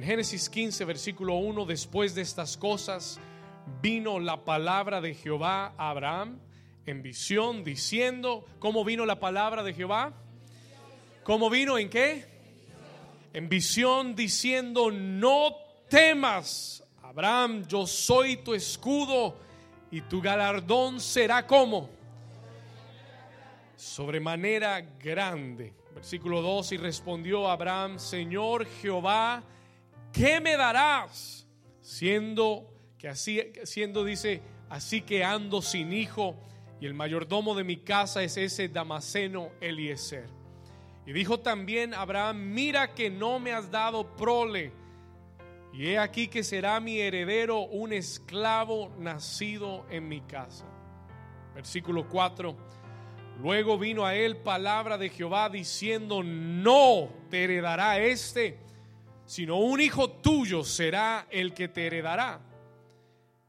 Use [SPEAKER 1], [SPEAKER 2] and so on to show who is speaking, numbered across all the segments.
[SPEAKER 1] En Génesis 15, versículo 1, después de estas cosas, vino la palabra de Jehová a Abraham en visión, diciendo, ¿cómo vino la palabra de Jehová? ¿Cómo vino en qué? En visión, diciendo, no temas, Abraham, yo soy tu escudo y tu galardón será como sobremanera grande. Versículo 2, y respondió Abraham, Señor Jehová, ¿qué me darás? Siendo que así, siendo dice, así que ando sin hijo y el mayordomo de mi casa es ese Damaseno Eliezer. Y dijo también Abraham, mira que no me has dado prole, y he aquí que será mi heredero un esclavo nacido en mi casa. Versículo 4. Luego vino a él palabra de Jehová diciendo, no te heredará este, sino un hijo tuyo será el que te heredará.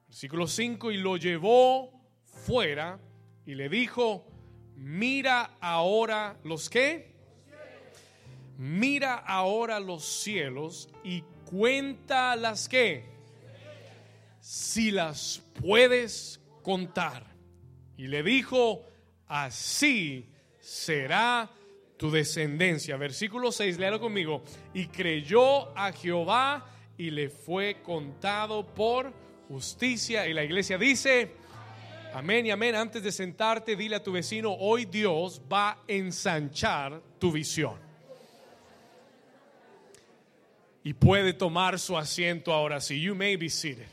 [SPEAKER 1] Versículo 5, y lo llevó fuera y le dijo, mira ahora los que, mira ahora los cielos y cuenta las que, si las puedes contar. Y le dijo, así será tu descendencia. Versículo 6, léalo conmigo. Y creyó a Jehová y le fue contado por justicia. Y la iglesia dice, amén y amén. Antes de sentarte, dile a tu vecino, hoy Dios va a ensanchar tu visión. Y puede tomar su asiento ahora sí. You may be seated.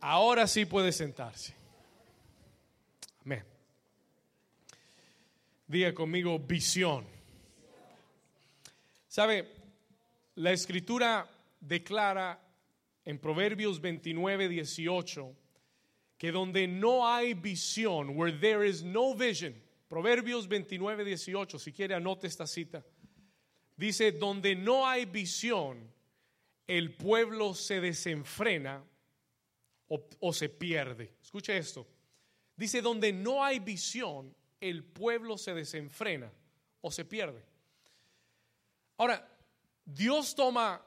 [SPEAKER 1] Ahora sí puede sentarse. Amén. Diga conmigo visión. ¿Sabe? La escritura declara en Proverbios 29, 18 que donde no hay visión, where there is no vision, Proverbios 29, 18, si quiere anote esta cita, dice, donde no hay visión, el pueblo se desenfrena o, se pierde. Escuche esto. Dice, donde no hay visión, el pueblo se desenfrena o se pierde. Ahora, Dios toma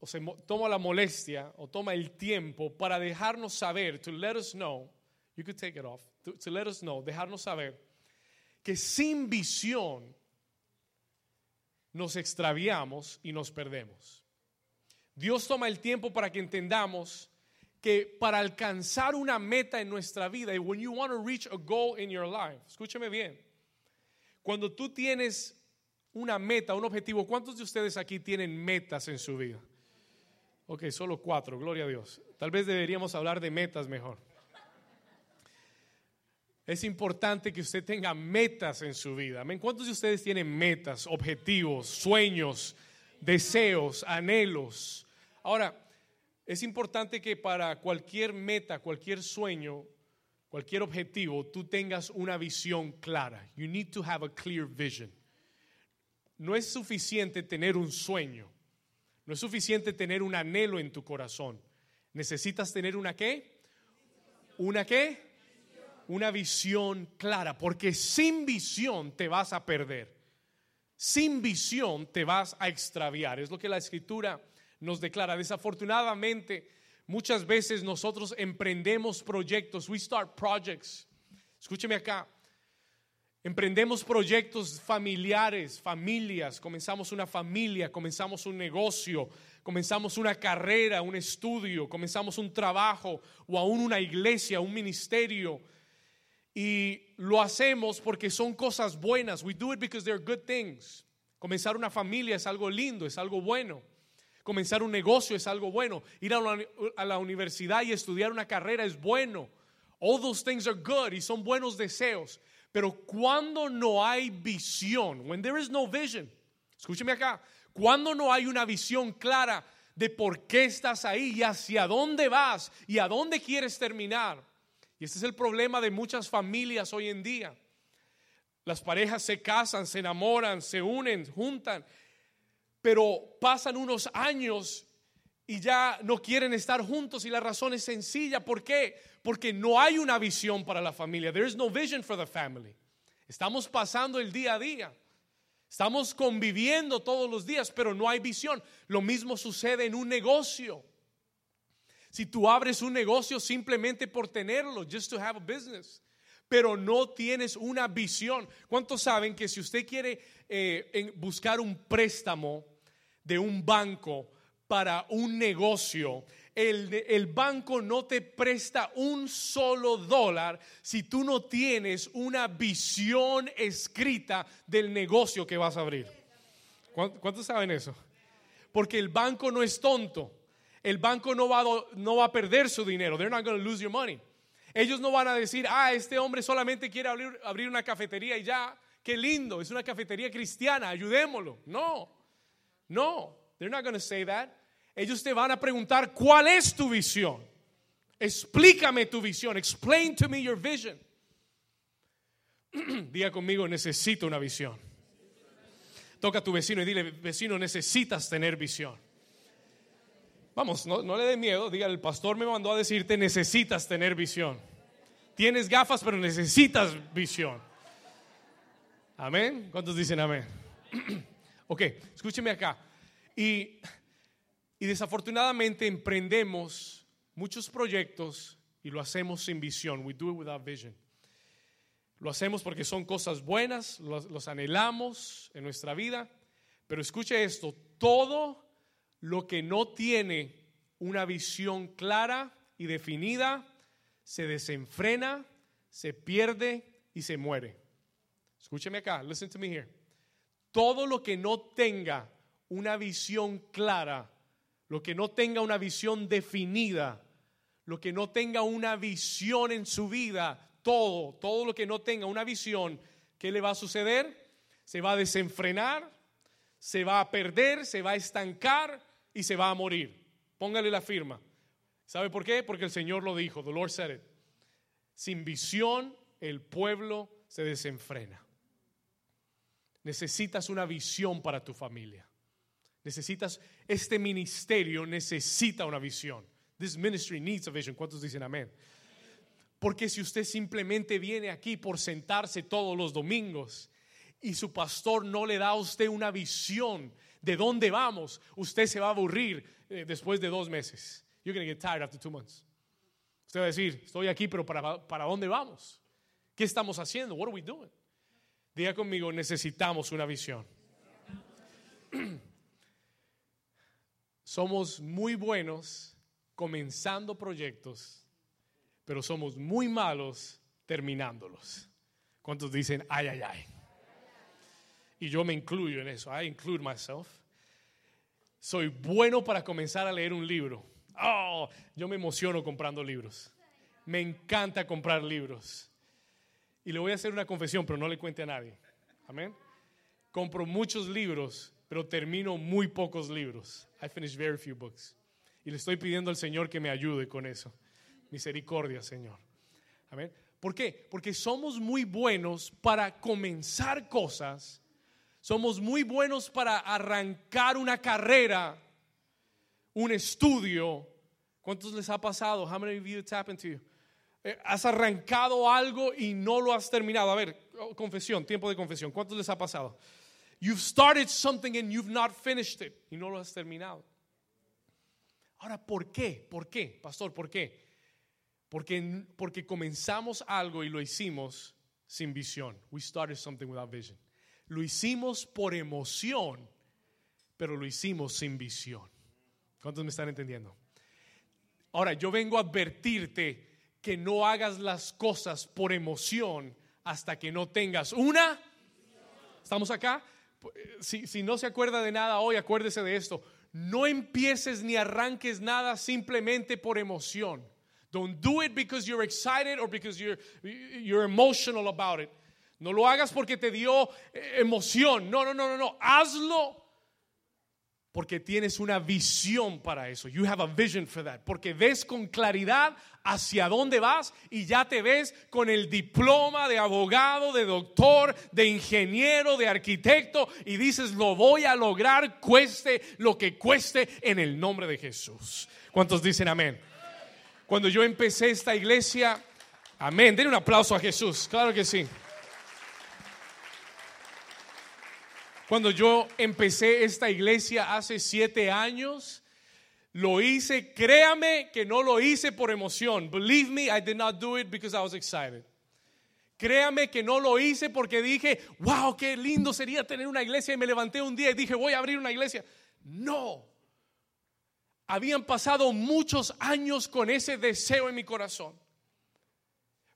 [SPEAKER 1] o se toma la molestia o toma el tiempo para dejarnos saber, to let us know, you could take it off, to, to let us know, dejarnos saber que sin visión nos extraviamos y nos perdemos. Dios toma el tiempo para que entendamos que para alcanzar una meta en nuestra vida, y when you want to reach a goal in your life, escúcheme bien, cuando tú tienes una meta, un objetivo, ¿cuántos de ustedes aquí tienen metas en su vida? Ok, solo cuatro, gloria a Dios. Tal vez deberíamos hablar de metas mejor. Es importante que usted tenga metas en su vida. ¿Cuántos de ustedes tienen metas, objetivos, sueños, deseos, anhelos? Ahora, es importante que para cualquier meta, cualquier sueño, cualquier objetivo, tú tengas una visión clara. You need to have a clear vision. No es suficiente tener un sueño. No es suficiente tener un anhelo en tu corazón. Necesitas tener una qué? ¿Una qué? Una visión clara, porque sin visión te vas a perder. Sin visión te vas a extraviar. Es lo que la escritura nos declara. Desafortunadamente, muchas veces nosotros emprendemos proyectos. We start projects. Escúcheme acá. Emprendemos proyectos familiares, familias, comenzamos una familia, comenzamos un negocio, comenzamos una carrera, un estudio, comenzamos un trabajo o aún una iglesia, un ministerio. Y lo hacemos porque son cosas buenas. We do it because they're good things. Comenzar una familia es algo lindo, es algo bueno. Comenzar un negocio es algo bueno. Ir a la, universidad y estudiar una carrera es bueno. All those things are good y son buenos deseos. Pero cuando no hay visión, when there is no vision, escúcheme acá, cuando no hay una visión clara de por qué estás ahí y hacia dónde vas y a dónde quieres terminar. Y este es el problema de muchas familias hoy en día. Las parejas se casan, se enamoran, se unen, juntan, pero pasan unos años y ya no quieren estar juntos y la razón es sencilla. ¿Por qué? Porque no hay una visión para la familia. There is no vision for the family. Estamos pasando el día a día. Estamos conviviendo todos los días, pero no hay visión. Lo mismo sucede en un negocio. Si tú abres un negocio simplemente por tenerlo, just to have a business, pero no tienes una visión. ¿Cuántos saben que si usted quiere eh, buscar un préstamo de un banco para un negocio, el, el, banco no te presta un solo dólar si tú no tienes una visión escrita del negocio que vas a abrir. ¿Cuántos saben eso? Porque el banco no es tonto. El banco no va, a, no va a perder su dinero. They're not going to lose your money. Ellos no van a decir, ah, este hombre solamente quiere abrir, abrir una cafetería y ya, qué lindo, es una cafetería cristiana, ayudémoslo. No, no, they're not going to say that. Ellos te van a preguntar, ¿cuál es tu visión? Explícame tu visión. Explain to me your vision. Diga conmigo, necesito una visión. Toca a tu vecino y dile, vecino, necesitas tener visión. Vamos, no, le dé miedo. Diga, el pastor me mandó a decirte, necesitas tener visión. Tienes gafas, pero necesitas visión. Amén. ¿Cuántos dicen amén? ok, escúcheme acá. Y, y desafortunadamente emprendemos muchos proyectos y lo hacemos sin visión. We do it without vision. Lo hacemos porque son cosas buenas, los, los anhelamos en nuestra vida. Pero escuche esto, todo lo que no tiene una visión clara y definida se desenfrena, se pierde y se muere. Escúcheme acá, listen to me here. Todo lo que no tenga una visión clara, lo que no tenga una visión definida, lo que no tenga una visión en su vida, todo, todo lo que no tenga una visión, ¿qué le va a suceder? Se va a desenfrenar, se va a perder, se va a estancar y se va a morir. Póngale la firma. ¿Sabe por qué? Porque el Señor lo dijo, the Lord said it. Sin visión el pueblo se desenfrena. Necesitas una visión para tu familia. Necesitas, este ministerio necesita una visión. This ministry needs a vision. ¿Cuántos dicen amén? Porque si usted simplemente viene aquí por sentarse todos los domingos y su pastor no le da a usted una visión de dónde vamos, usted se va a aburrir eh, después de dos meses. You're going to get tired after two months. Usted va a decir, estoy aquí, pero ¿para, para dónde vamos? ¿Qué estamos haciendo? What are we doing? Diga conmigo, necesitamos una visión. somos muy buenos comenzando proyectos, pero somos muy malos terminándolos. ¿Cuántos dicen, ay, ay, ay? y yo me incluyo en eso. I include myself. Soy bueno para comenzar a leer un libro. Oh, yo me emociono comprando libros. Me encanta comprar libros. Y le voy a hacer una confesión, pero no le cuente a nadie. Amén. Compro muchos libros, pero termino muy pocos libros. I finish very few books. Y le estoy pidiendo al Señor que me ayude con eso. Misericordia, Señor. Amén. ¿Por qué? Porque somos muy buenos para comenzar cosas somos muy buenos para arrancar una carrera, un estudio. ¿Cuántos les ha pasado? How many of you happened to you? Eh, has arrancado algo y no lo has terminado. A ver, oh, confesión, tiempo de confesión. ¿Cuántos les ha pasado? You've started something and you've not finished it y no lo has terminado. Ahora, ¿por qué? ¿Por qué, pastor? ¿Por qué? Porque, porque comenzamos algo y lo hicimos sin visión. We started something without vision. Lo hicimos por emoción, pero lo hicimos sin visión. ¿Cuántos me están entendiendo? Ahora, yo vengo a advertirte que no hagas las cosas por emoción hasta que no tengas una. ¿Estamos acá? Si, si, no se acuerda de nada hoy, acuérdese de esto. No empieces ni arranques nada simplemente por emoción. Don't do it because you're excited or because you're, you're emotional about it. No lo hagas porque te dio eh, emoción. No, no, no, no, no. Hazlo porque tienes una visión para eso. You have a vision for that. Porque ves con claridad hacia dónde vas y ya te ves con el diploma de abogado, de doctor, de ingeniero, de arquitecto y dices, lo voy a lograr, cueste lo que cueste en el nombre de Jesús. ¿Cuántos dicen amén? Cuando yo empecé esta iglesia, amén, denle un aplauso a Jesús, claro que sí. Cuando yo empecé esta iglesia hace siete años, lo hice, créame que no lo hice por emoción. Believe me, I did not do it because I was excited. Créame que no lo hice porque dije, wow, qué lindo sería tener una iglesia y me levanté un día y dije, voy a abrir una iglesia. No. Habían pasado muchos años con ese deseo en mi corazón.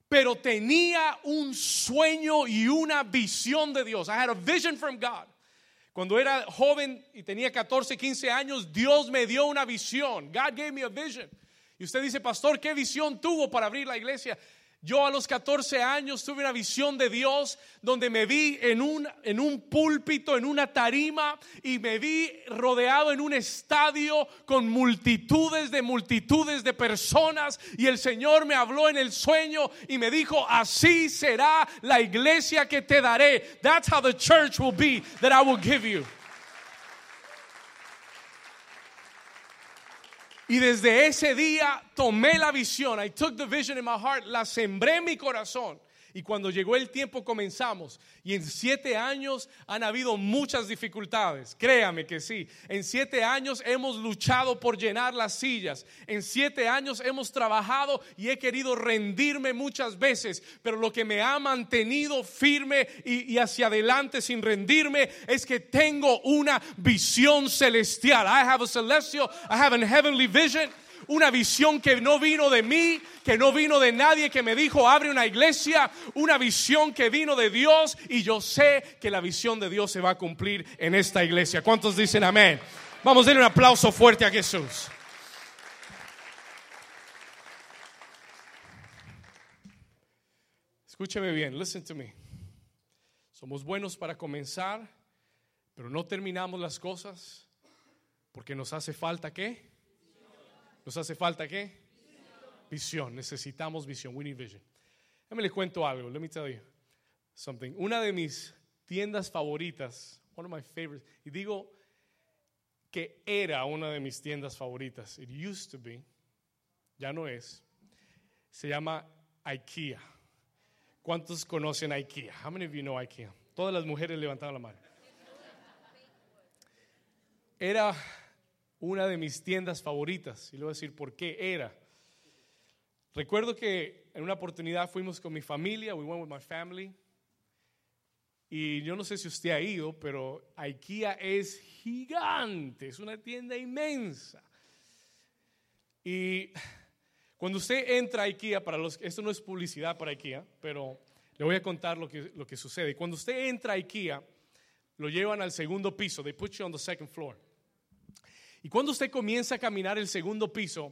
[SPEAKER 1] Pero tenía un sueño y una visión de Dios. I had a vision from God. Cuando era joven y tenía 14, 15 años, Dios me dio una visión. God gave me a vision. Y usted dice, pastor, ¿qué visión tuvo para abrir la iglesia? Yo a los 14 años tuve una visión de Dios donde me vi en un, en un púlpito, en una tarima y me vi rodeado en un estadio con multitudes de multitudes de personas y el Señor me habló en el sueño y me dijo, así será la iglesia que te daré. That's how the church will be that I will give you. Y desde ese día tomé la visión. I took the vision in my heart, la sembré en mi corazón. Y cuando llegó el tiempo comenzamos. Y en siete años han habido muchas dificultades. Créame que sí. En siete años hemos luchado por llenar las sillas. En siete años hemos trabajado y he querido rendirme muchas veces. Pero lo que me ha mantenido firme y, hacia adelante sin rendirme es que tengo una visión celestial. I have a celestial, I have a heavenly vision una visión que no vino de mí, que no vino de nadie que me dijo abre una iglesia, una visión que vino de Dios y yo sé que la visión de Dios se va a cumplir en esta iglesia. ¿Cuántos dicen amén? Vamos a darle un aplauso fuerte a Jesús. Escúcheme bien, listen to me. Somos buenos para comenzar, pero no terminamos las cosas porque nos hace falta qué? ¿Nos hace falta qué? Visión. Necesitamos visión. We need vision. Déjame les cuento algo. Let me tell you something. Una de mis tiendas favoritas, one of my favorites, y digo que era una de mis tiendas favoritas. It used to be. Ya no es. Se llama IKEA. ¿Cuántos conocen IKEA? How many of you know IKEA? Todas las mujeres levantaron la mano. Era una de mis tiendas favoritas. Y le voy a decir por qué era. Recuerdo que en una oportunidad fuimos con mi familia, we went with my family. Y yo no sé si usted ha ido, pero IKEA es gigante, es una tienda inmensa. Y cuando usted entra a IKEA, para los, esto no es publicidad para IKEA, pero le voy a contar lo que, lo que sucede. Cuando usted entra a IKEA, lo llevan al segundo piso, they put you on the second floor. Y cuando usted comienza a caminar el segundo piso,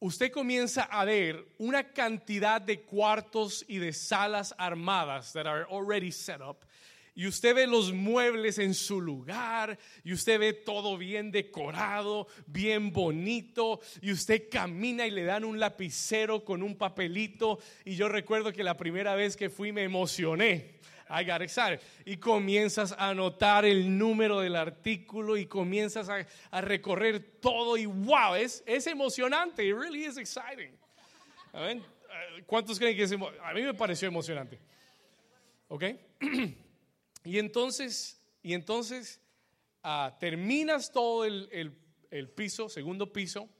[SPEAKER 1] usted comienza a ver una cantidad de cuartos y de salas armadas that are already set up. Y usted ve los muebles en su lugar, y usted ve todo bien decorado, bien bonito, y usted camina y le dan un lapicero con un papelito. Y yo recuerdo que la primera vez que fui me emocioné I got excited. Y comienzas a anotar el número del artículo y comienzas a, recorrer todo y wow, es, es emocionante. It really is exciting. Eh, ¿Cuántos creen que es A mí me pareció emocionante. ¿Ok? y entonces, y entonces ah, terminas todo el, el piso, segundo piso,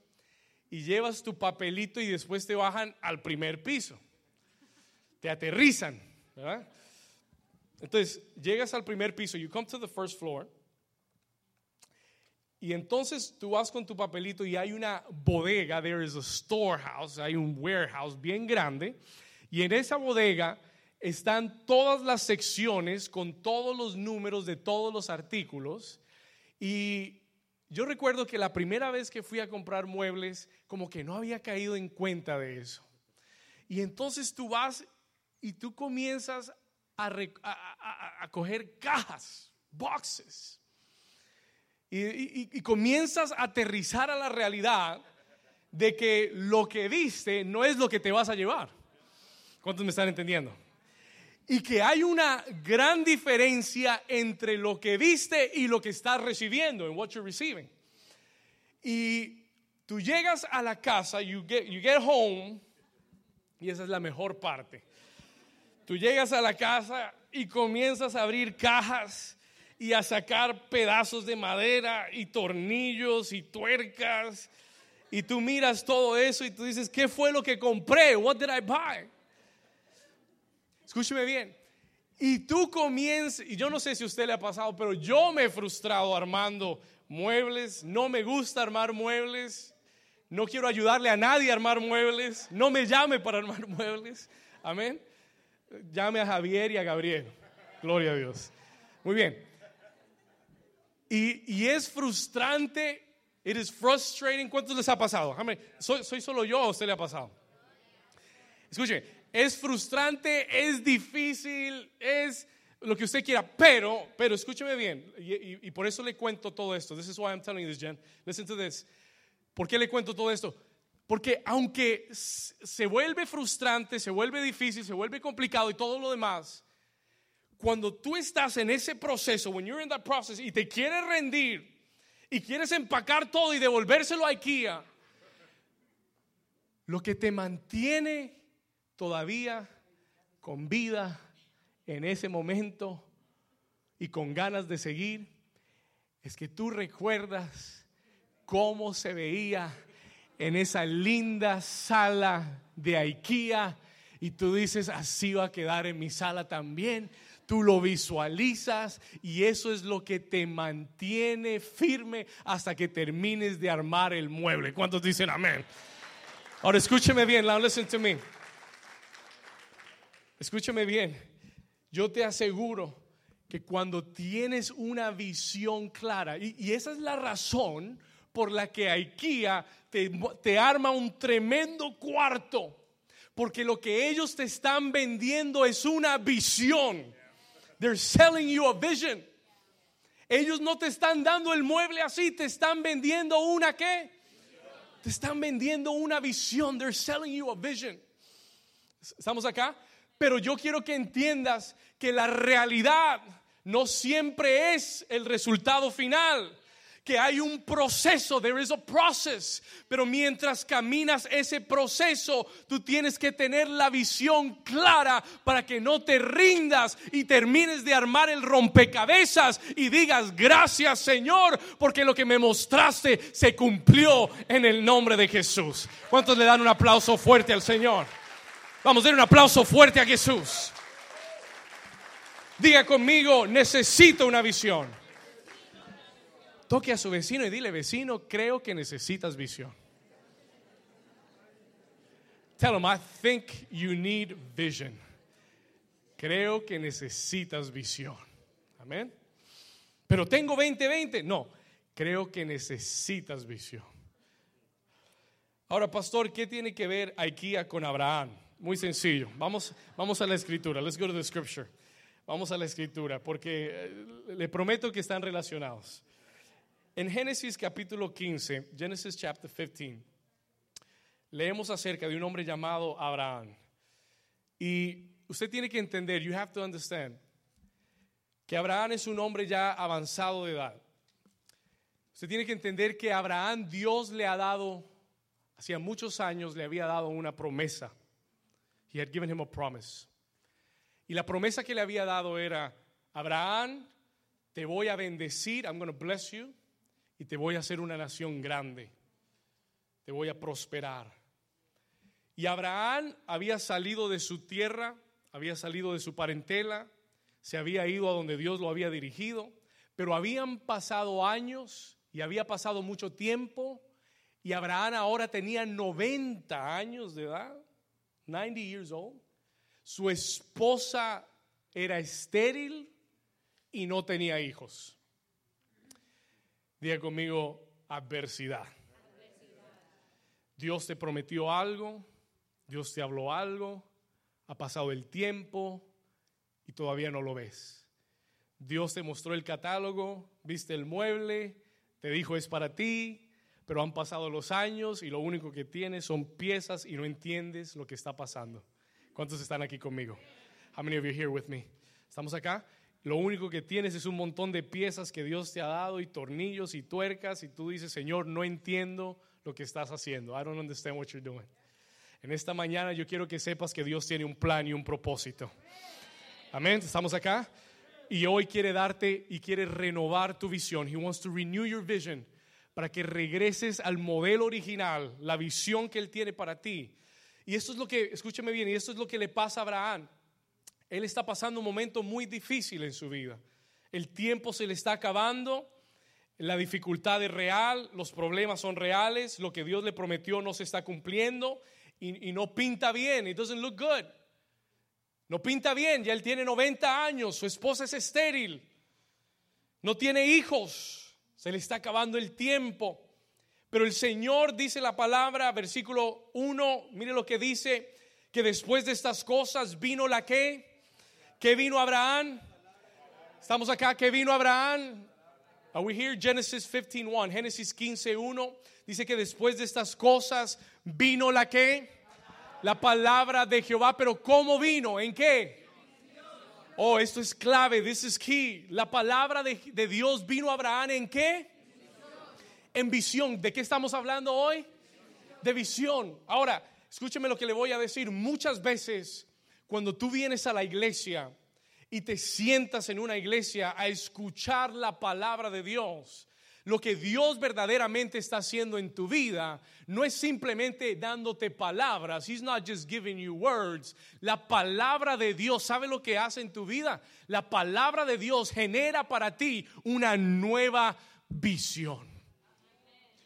[SPEAKER 1] y llevas tu papelito y después te bajan al primer piso. Te aterrizan, ¿verdad? Entonces, llegas al primer piso, you come to the first floor, y entonces tú vas con tu papelito y hay una bodega, there is a storehouse, hay un warehouse bien grande, y en esa bodega están todas las secciones con todos los números de todos los artículos, y yo recuerdo que la primera vez que fui a comprar muebles, como que no había caído en cuenta de eso. Y entonces tú vas y tú comienzas a, coger cajas, boxes. Y, comienzas a aterrizar a la realidad de que lo que viste no es lo que te vas a llevar. ¿Cuántos me están entendiendo? Y que hay una gran diferencia entre lo que viste y lo que estás recibiendo, en what you're receiving. Y tú llegas a la casa, you get, you get home, y esa es la mejor parte. Tú llegas a la casa y comienzas a abrir cajas y a sacar pedazos de madera y tornillos y tuercas. Y tú miras todo eso y tú dices, ¿qué fue lo que compré? What did I buy? Escúcheme bien. Y tú comienzas, y yo no sé si a usted le ha pasado, pero yo me he frustrado armando muebles. No me gusta armar muebles. No quiero ayudarle a nadie a armar muebles. No me llame para armar muebles. Amén. Llame a Javier y a Gabriel. Gloria a Dios. Muy bien. Y, es frustrante. It is frustrating. ¿Cuántos les ha pasado? ¿Soy, ¿Soy solo yo o usted le ha pasado? Escuche, es frustrante, es difícil, es lo que usted quiera, pero, pero escúcheme bien, y, y, por eso le cuento todo esto. This is why I'm telling you this, Jen. Listen to this. ¿Por qué le cuento todo esto? Porque aunque se vuelve frustrante, se vuelve difícil, se vuelve complicado y todo lo demás, cuando tú estás en ese proceso, when you're in that process y te quieres rendir y quieres empacar todo y devolvérselo a IKEA, lo que te mantiene todavía con vida en ese momento y con ganas de seguir, es que tú recuerdas cómo se veía en esa linda sala de IKEA y tú dices, así va a quedar en mi sala también. Tú lo visualizas y eso es lo que te mantiene firme hasta que termines de armar el mueble. ¿Cuántos dicen amén? Ahora escúcheme bien, now listen to me. Escúchame bien, yo te aseguro que cuando tienes una visión clara, y, esa es la razón por la que IKEA te, arma un tremendo cuarto, porque lo que ellos te están vendiendo es una visión. They're selling you a vision. Ellos no te están dando el mueble así, te están vendiendo una qué? Te están vendiendo una visión. They're selling you a vision. ¿Estamos acá? Pero yo quiero que entiendas que la realidad no siempre es el resultado final que hay un proceso, there is a process, pero mientras caminas ese proceso, tú tienes que tener la visión clara para que no te rindas y termines de armar el rompecabezas y digas, gracias Señor, porque lo que me mostraste se cumplió en el nombre de Jesús. ¿Cuántos le dan un aplauso fuerte al Señor? Vamos a dar un aplauso fuerte a Jesús. Diga conmigo, necesito una visión. Toque a su vecino y dile, vecino, creo que necesitas visión. Tell him, I think you need vision. Creo que necesitas visión. Amén. Pero tengo 2020. No, creo que necesitas visión. Ahora, pastor, ¿qué tiene que ver IKEA con Abraham? Muy sencillo. Vamos, vamos a la escritura. Let's go to the scripture. Vamos a la escritura, porque eh, le prometo que están relacionados. En Génesis capítulo 15, Genesis chapter 15, leemos acerca de un hombre llamado Abraham. Y usted tiene que entender, you have to understand, que Abraham es un hombre ya avanzado de edad. Usted tiene que entender que Abraham Dios le ha dado, hacía muchos años le había dado una promesa. He had given him a promise. Y la promesa que le había dado era, Abraham, te voy a bendecir, I'm going to bless you, y te voy a hacer una nación grande. Te voy a prosperar. Y Abraham había salido de su tierra, había salido de su parentela, se había ido a donde Dios lo había dirigido, pero habían pasado años y había pasado mucho tiempo y Abraham ahora tenía 90 años de edad. 90 years old. Su esposa era estéril y no tenía hijos. Diga conmigo adversidad. Dios te prometió algo, Dios te habló algo, ha pasado el tiempo y todavía no lo ves. Dios te mostró el catálogo, viste el mueble, te dijo es para ti, pero han pasado los años y lo único que tienes son piezas y no entiendes lo que está pasando. ¿Cuántos están aquí conmigo? How many of you here with me? ¿Estamos acá? Lo único que tienes es un montón de piezas que Dios te ha dado y tornillos y tuercas y tú dices, Señor, no entiendo lo que estás haciendo. I don't understand what you're doing. En esta mañana yo quiero que sepas que Dios tiene un plan y un propósito. Amén. ¿Estamos acá? Y hoy quiere darte y quiere renovar tu visión. He wants to renew your vision para que regreses al modelo original, la visión que Él tiene para ti. Y esto es lo que, escúcheme bien, y esto es lo que le pasa a Abraham. Él está pasando un momento muy difícil en su vida. El tiempo se le está acabando, la dificultad es real, los problemas son reales, lo que Dios le prometió no se está cumpliendo y, no pinta bien. It doesn't look good. No pinta bien, ya él tiene 90 años, su esposa es estéril, no tiene hijos, se le está acabando el tiempo. Pero el Señor dice la palabra, versículo 1, mire lo que dice, que después de estas cosas vino la que, que vino Abraham. Estamos acá, que vino Abraham. Are we here? Genesis 15:1, Génesis 15:1 dice que después de estas cosas vino la que la palabra de Jehová, pero ¿cómo vino? ¿En qué? Oh, esto es clave, this is key. La palabra de, de Dios vino a Abraham en qué? En visión. ¿De qué estamos hablando hoy? De visión. Ahora, escúcheme lo que le voy a decir. Muchas veces, cuando tú vienes a la iglesia y te sientas en una iglesia a escuchar la palabra de Dios, lo que Dios verdaderamente está haciendo en tu vida no es simplemente dándote palabras. He's not just giving you words. La palabra de Dios, ¿sabe lo que hace en tu vida? La palabra de Dios genera para ti una nueva visión.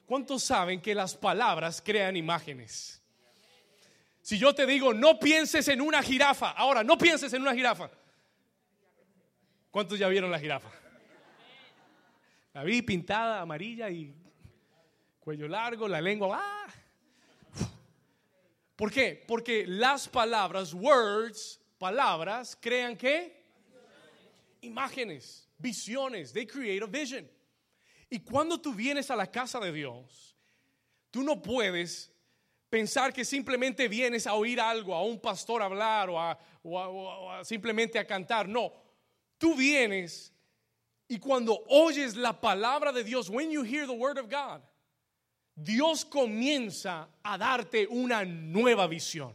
[SPEAKER 1] ¿Cuántos saben que las palabras crean imágenes? Si yo te digo, no pienses en una jirafa, ahora no pienses en una jirafa. ¿Cuántos ya vieron la jirafa? La vi pintada amarilla y cuello largo, la lengua. ¡ah! ¿Por qué? Porque las palabras, words, palabras, crean qué? Imágenes, visiones. They create a vision. Y cuando tú vienes a la casa de Dios, tú no puedes pensar que simplemente vienes a oír algo, a un pastor hablar o, a, simplemente a cantar. No, tú vienes y cuando oyes la palabra de Dios, when you hear the word of God, Dios comienza a darte una nueva visión.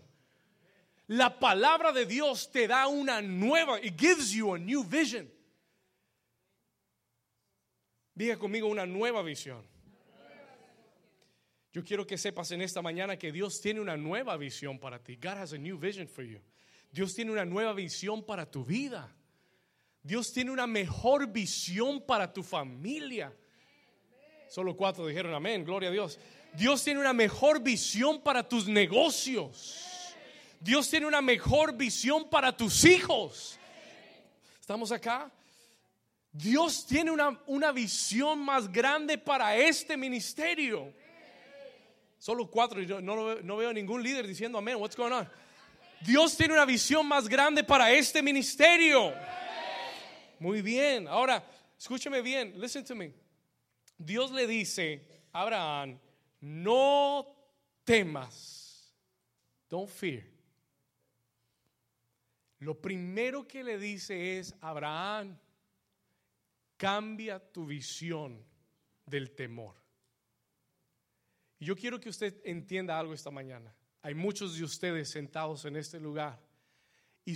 [SPEAKER 1] La palabra de Dios te da una nueva, it gives you a new vision. Diga conmigo una nueva visión. Yo quiero que sepas en esta mañana que Dios tiene una nueva visión para ti. God has a new vision for you. Dios tiene una nueva visión para tu vida. Dios tiene una mejor visión para tu familia. Solo cuatro dijeron amén, gloria a Dios. Dios tiene una mejor visión para tus negocios. Dios tiene una mejor visión para tus hijos. ¿Estamos acá? Dios tiene una, una visión más grande para este ministerio. Solo cuatro, yo no, veo- no veo ningún líder diciendo amén. What's going on? Dios tiene una visión más grande para este ministerio. Muy bien. Ahora, escúcheme bien. Listen to me. Dios le dice a Abraham, no temas. Don't fear. Lo primero que le dice es, Abraham, cambia tu visión del temor. Yo quiero que usted entienda algo esta mañana. Hay muchos de ustedes sentados en este lugar y,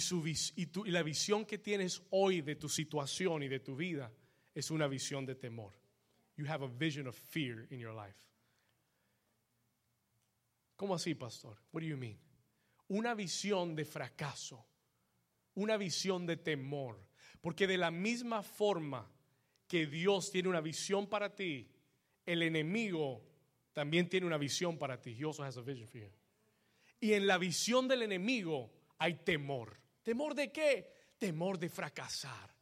[SPEAKER 1] y la visión que tienes hoy de tu situación y de tu vida es una visión de temor. You have a vision of fear in your life. ¿Cómo así, pastor? What do you mean? Una visión de fracaso, una visión de temor, porque de la misma forma que Dios tiene una visión para ti, el enemigo también tiene una visión para ti. He also has a vision for you. Y en la visión del enemigo hay temor. ¿Temor de qué? Temor de fracasar.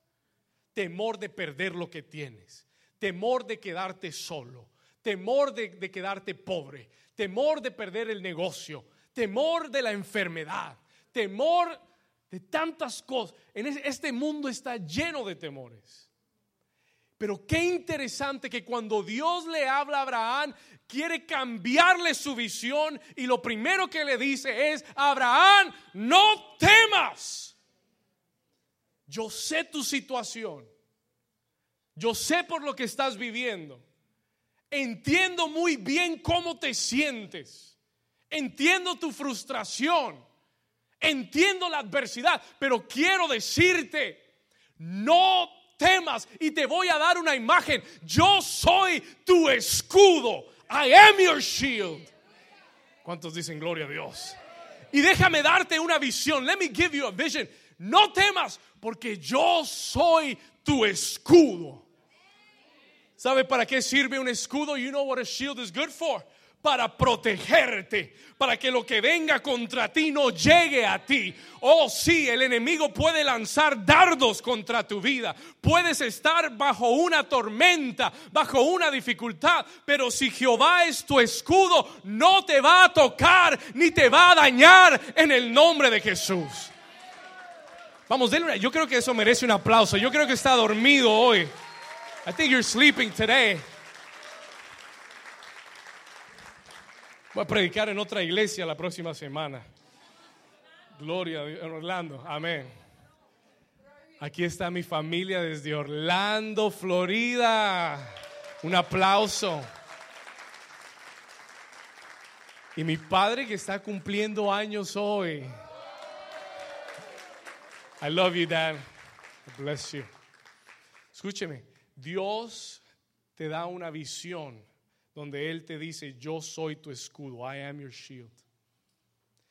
[SPEAKER 1] Temor de perder lo que tienes. Temor de quedarte solo. Temor de, de quedarte pobre. Temor de perder el negocio. Temor de la enfermedad. Temor de tantas cosas. En es- este mundo está lleno de temores. Pero qué interesante que cuando Dios le habla a Abraham, quiere cambiarle su visión y lo primero que le dice es, Abraham, no temas. Yo sé tu situación. Yo sé por lo que estás viviendo. Entiendo muy bien cómo te sientes. Entiendo tu frustración. Entiendo la adversidad. Pero quiero decirte, No temas y te voy a dar una imagen. Yo soy tu escudo. I am your shield. ¿Cuántos dicen gloria a Dios? Y déjame darte una visión. Let me give you a vision. No temas porque yo soy tu escudo. ¿Sabe para qué sirve un escudo? You know what a shield is good for para protegerte, para que lo que venga contra ti no llegue a ti. Oh sí, el enemigo puede lanzar dardos contra tu vida. Puedes estar bajo una tormenta, bajo una dificultad, pero si Jehová es tu escudo, no te va a tocar ni te va a dañar en el nombre de Jesús. Vamos, denle yo creo que eso merece un aplauso. Yo creo que está dormido hoy. I think you're sleeping today. Voy a predicar en otra iglesia la próxima semana. Gloria a Dios, Orlando. Amén. Aquí está mi familia desde Orlando, Florida. Un aplauso. Y mi padre que está cumpliendo años hoy. I love you, Dad. Bless you. Escúcheme, Dios te da una visión donde Él te dice, yo soy tu escudo, I am your shield.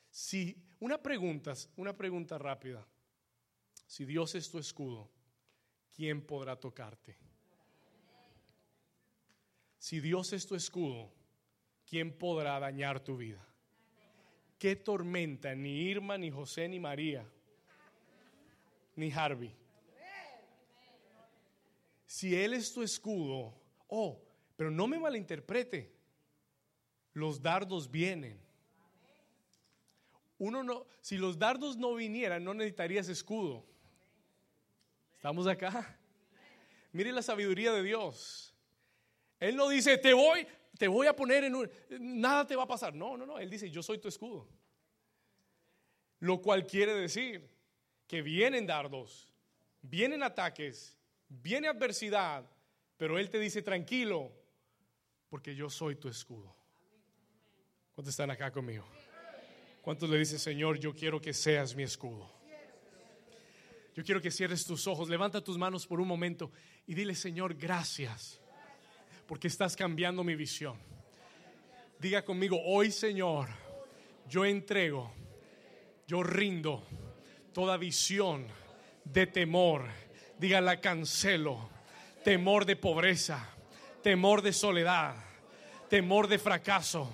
[SPEAKER 1] Si, una pregunta, una pregunta rápida. Si Dios es tu escudo, ¿quién podrá tocarte? Si Dios es tu escudo, ¿quién podrá dañar tu vida? ¿Qué tormenta ni Irma, ni José, ni María, ni Harvey? Si Él es tu escudo, oh, pero no me malinterprete. Los dardos vienen. Uno no, si los dardos no vinieran, no necesitarías escudo. ¿Estamos acá? Mire la sabiduría de Dios. Él no dice, te voy, te voy a poner en un, nada te va a pasar. No, no, no. Él dice, yo soy tu escudo. Lo cual quiere decir que vienen dardos, vienen ataques, viene adversidad, pero Él te dice, tranquilo, porque yo soy tu escudo. ¿Cuántos están acá conmigo? ¿Cuántos le dicen, Señor, yo quiero que seas mi escudo? Yo quiero que cierres tus ojos, levanta tus manos por un momento y dile, Señor, gracias, porque estás cambiando mi visión. Diga conmigo, hoy, Señor, yo entrego, yo rindo toda visión de temor. Diga, la cancelo, temor de pobreza temor de soledad, temor de fracaso.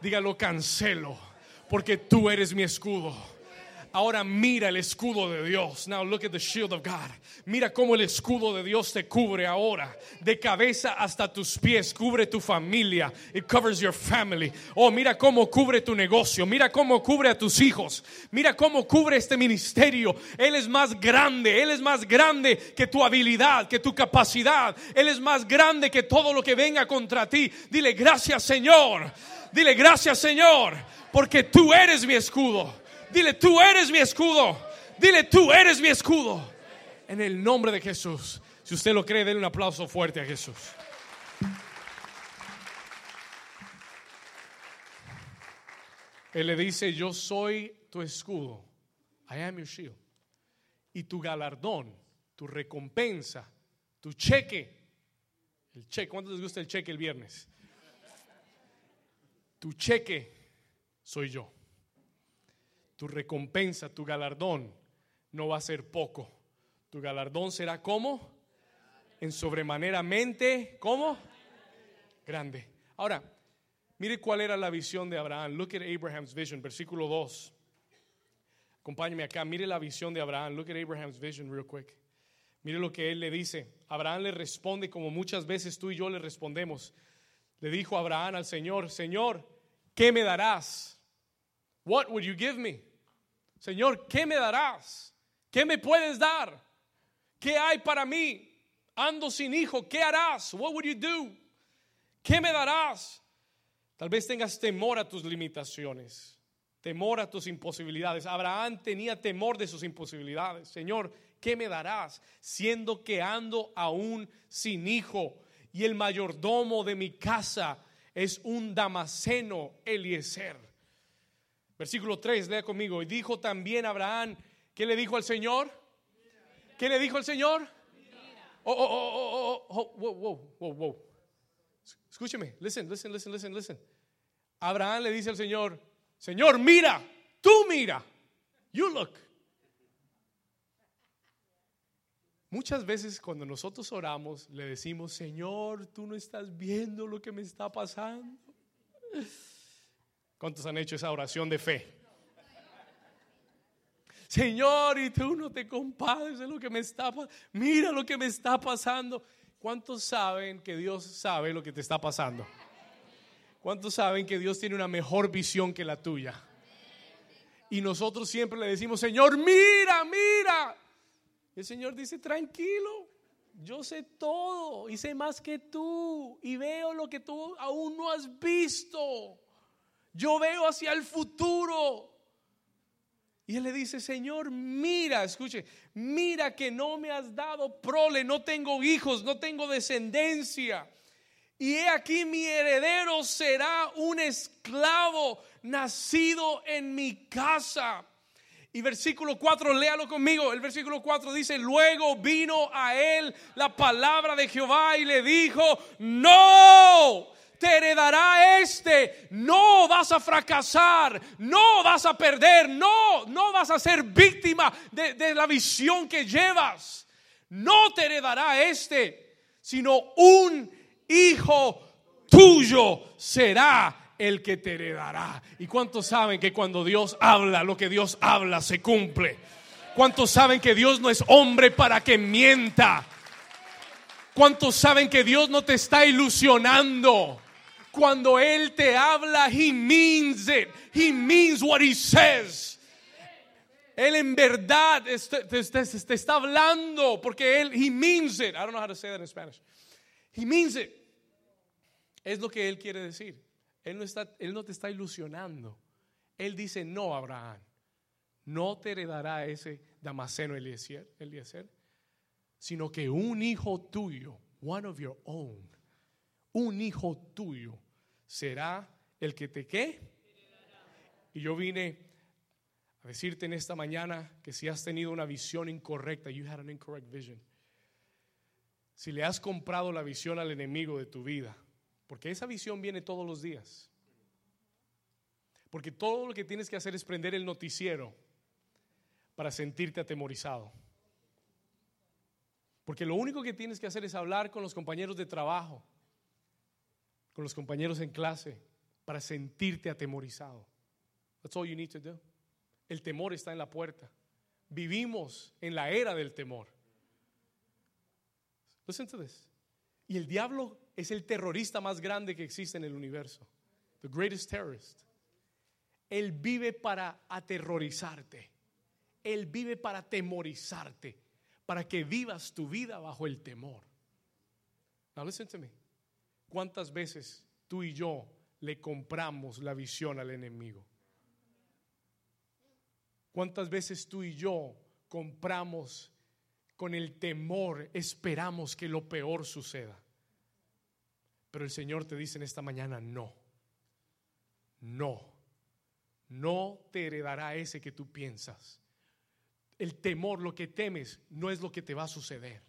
[SPEAKER 1] Dígalo, cancelo, porque tú eres mi escudo. Ahora mira el escudo de Dios. Now look at the shield of God. Mira cómo el escudo de Dios te cubre ahora, de cabeza hasta tus pies, cubre tu familia. It covers your family. Oh, mira cómo cubre tu negocio, mira cómo cubre a tus hijos. Mira cómo cubre este ministerio. Él es más grande, él es más grande que tu habilidad, que tu capacidad. Él es más grande que todo lo que venga contra ti. Dile, "Gracias, Señor." Dile, "Gracias, Señor." Porque tú eres mi escudo. Dile, tú eres mi escudo. Dile, tú eres mi escudo. En el nombre de Jesús. Si usted lo cree, denle un aplauso fuerte a Jesús. Él le dice, yo soy tu escudo. I am your shield. Y tu galardón, tu recompensa, tu cheque. El cheque, ¿cuánto les gusta el cheque el viernes? Tu cheque soy yo tu recompensa, tu galardón no va a ser poco. Tu galardón será como en sobremanera mente, ¿cómo? Grande. Ahora, mire cuál era la visión de Abraham. Look at Abraham's vision, versículo 2. Acompáñeme acá, mire la visión de Abraham. Look at Abraham's vision real quick. Mire lo que él le dice. Abraham le responde como muchas veces tú y yo le respondemos. Le dijo Abraham al Señor, Señor, ¿qué me darás? What would you give me? Señor, ¿qué me darás? ¿Qué me puedes dar? ¿Qué hay para mí? Ando sin hijo, ¿qué harás? What would you do? ¿Qué me darás? Tal vez tengas temor a tus limitaciones, temor a tus imposibilidades. Abraham tenía temor de sus imposibilidades. Señor, ¿qué me darás? Siendo que ando aún sin hijo y el mayordomo de mi casa es un damaseno Eliezer. Versículo 3, lea conmigo. Y dijo también Abraham, ¿qué le dijo al Señor? ¿Qué le dijo el Señor? Oh, oh, oh, oh, oh, oh, wow, wow, wow, wow. Escúcheme, listen, listen, listen, listen, listen. Abraham le dice al Señor, Señor, mira, tú mira, you look. Muchas veces cuando nosotros oramos le decimos, Señor, tú no estás viendo lo que me está pasando. ¿Cuántos han hecho esa oración de fe? Señor, y tú no te compadres de lo que me está pasando. Mira lo que me está pasando. ¿Cuántos saben que Dios sabe lo que te está pasando? ¿Cuántos saben que Dios tiene una mejor visión que la tuya? Y nosotros siempre le decimos, Señor, mira, mira. El Señor dice, tranquilo, yo sé todo y sé más que tú y veo lo que tú aún no has visto. Yo veo hacia el futuro. Y él le dice, Señor, mira, escuche, mira que no me has dado prole, no tengo hijos, no tengo descendencia. Y he aquí mi heredero será un esclavo nacido en mi casa. Y versículo 4, léalo conmigo. El versículo 4 dice, luego vino a él la palabra de Jehová y le dijo, no, te heredará este, no vas a fracasar, no vas a perder, no, no vas a ser víctima de, de la visión que llevas. No te heredará este, sino un hijo tuyo será el que te heredará. ¿Y cuántos saben que cuando Dios habla, lo que Dios habla se cumple? ¿Cuántos saben que Dios no es hombre para que mienta? ¿Cuántos saben que Dios no te está ilusionando? Cuando Él te habla, He means it. He means what He says. Él en verdad te, te está hablando porque Él, He means it. I don't know how to say that in Spanish. He means it. Es lo que Él quiere decir. Él no, está, él no te está ilusionando. Él dice, no, Abraham, no te heredará ese Damaseno Eliezer, Eliezer, sino que un hijo tuyo, one of your own, un hijo tuyo será el que te qué. Y yo vine a decirte en esta mañana que si has tenido una visión incorrecta, you had an incorrect vision. Si le has comprado la visión al enemigo de tu vida, porque esa visión viene todos los días. Porque todo lo que tienes que hacer es prender el noticiero para sentirte atemorizado. Porque lo único que tienes que hacer es hablar con los compañeros de trabajo, con los compañeros en clase, para sentirte atemorizado. That's all you need to do. El temor está en la puerta. Vivimos en la era del temor. Listen to this. Y el diablo es el terrorista más grande que existe en el universo. The greatest terrorist. Él vive para aterrorizarte. Él vive para temorizarte, para que vivas tu vida bajo el temor. Now listen to me. ¿Cuántas veces tú y yo le compramos la visión al enemigo? ¿Cuántas veces tú y yo compramos con el temor, esperamos que lo peor suceda? Pero el Señor te dice en esta mañana, no, no, no te heredará ese que tú piensas. El temor, lo que temes, no es lo que te va a suceder.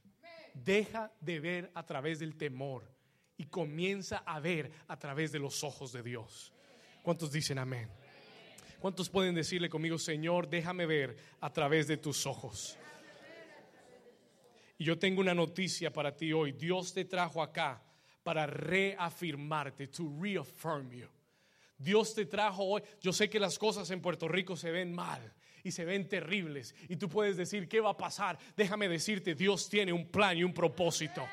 [SPEAKER 1] Deja de ver a través del temor y comienza a ver a través de los ojos de Dios. ¿Cuántos dicen amén? ¿Cuántos pueden decirle conmigo, Señor, déjame ver a través de tus ojos? Y yo tengo una noticia para ti hoy. Dios te trajo acá para reafirmarte, to reaffirm you. Dios te trajo hoy. Yo sé que las cosas en Puerto Rico se ven mal y se ven terribles. Y tú puedes decir, ¿qué va a pasar? Déjame decirte, Dios tiene un plan y un propósito.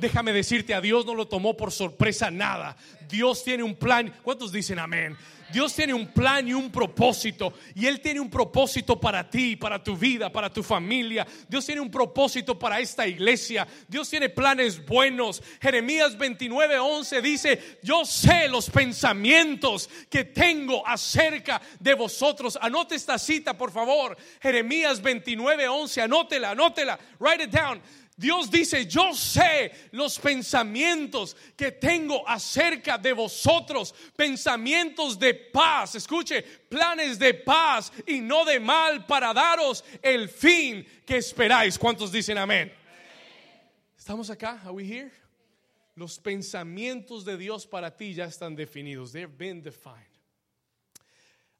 [SPEAKER 1] Déjame decirte, a Dios no lo tomó por sorpresa nada. Dios tiene un plan. ¿Cuántos dicen amén? Dios tiene un plan y un propósito. Y Él tiene un propósito para ti, para tu vida, para tu familia. Dios tiene un propósito para esta iglesia. Dios tiene planes buenos. Jeremías 29, 11 dice, yo sé los pensamientos que tengo acerca de vosotros. Anote esta cita, por favor. Jeremías 29, 11. Anótela, anótela. Write it down. Dios dice, yo sé los pensamientos que tengo acerca de vosotros, pensamientos de paz, escuche, planes de paz y no de mal para daros el fin que esperáis. ¿Cuántos dicen amén? ¿Estamos acá? ¿Are we here? Los pensamientos de Dios para ti ya están definidos. They've been defined.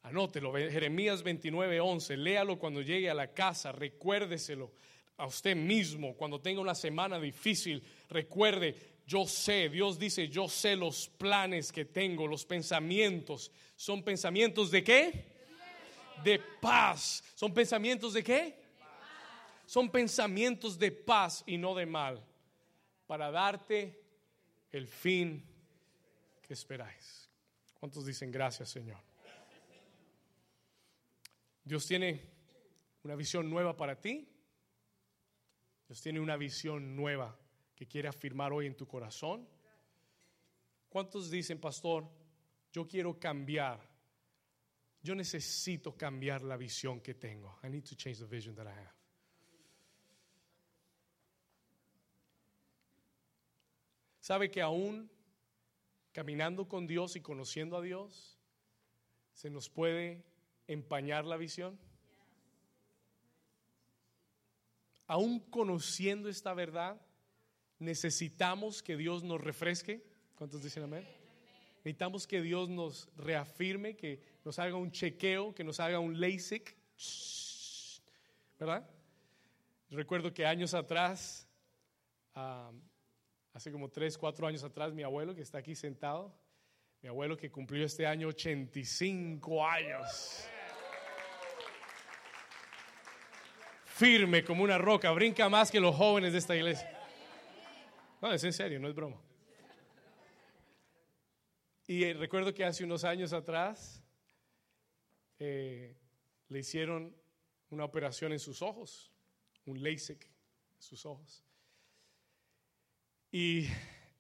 [SPEAKER 1] Anótelo, Jeremías 29, 11. Léalo cuando llegue a la casa, recuérdeselo a usted mismo cuando tenga una semana difícil, recuerde, yo sé, Dios dice, yo sé los planes que tengo, los pensamientos. ¿Son pensamientos de qué? De paz. ¿Son pensamientos de qué? Son pensamientos de paz y no de mal, para darte el fin que esperáis. ¿Cuántos dicen gracias, Señor? Dios tiene una visión nueva para ti Dios tiene una visión nueva que quiere afirmar hoy en tu corazón. ¿Cuántos dicen, pastor, yo quiero cambiar? Yo necesito cambiar la visión que tengo. I need to change the vision that I have. ¿Sabe que aún caminando con Dios y conociendo a Dios, se nos puede empañar la visión? Aún conociendo esta verdad, necesitamos que Dios nos refresque. ¿Cuántos dicen amén? Necesitamos que Dios nos reafirme, que nos haga un chequeo, que nos haga un LASIK. ¿Verdad? Recuerdo que años atrás, hace como 3, 4 años atrás, mi abuelo que está aquí sentado, mi abuelo que cumplió este año 85 años. Firme como una roca, brinca más que los jóvenes de esta iglesia. No, es en serio, no es broma. Y eh, recuerdo que hace unos años atrás eh, le hicieron una operación en sus ojos, un LASIK en sus ojos. Y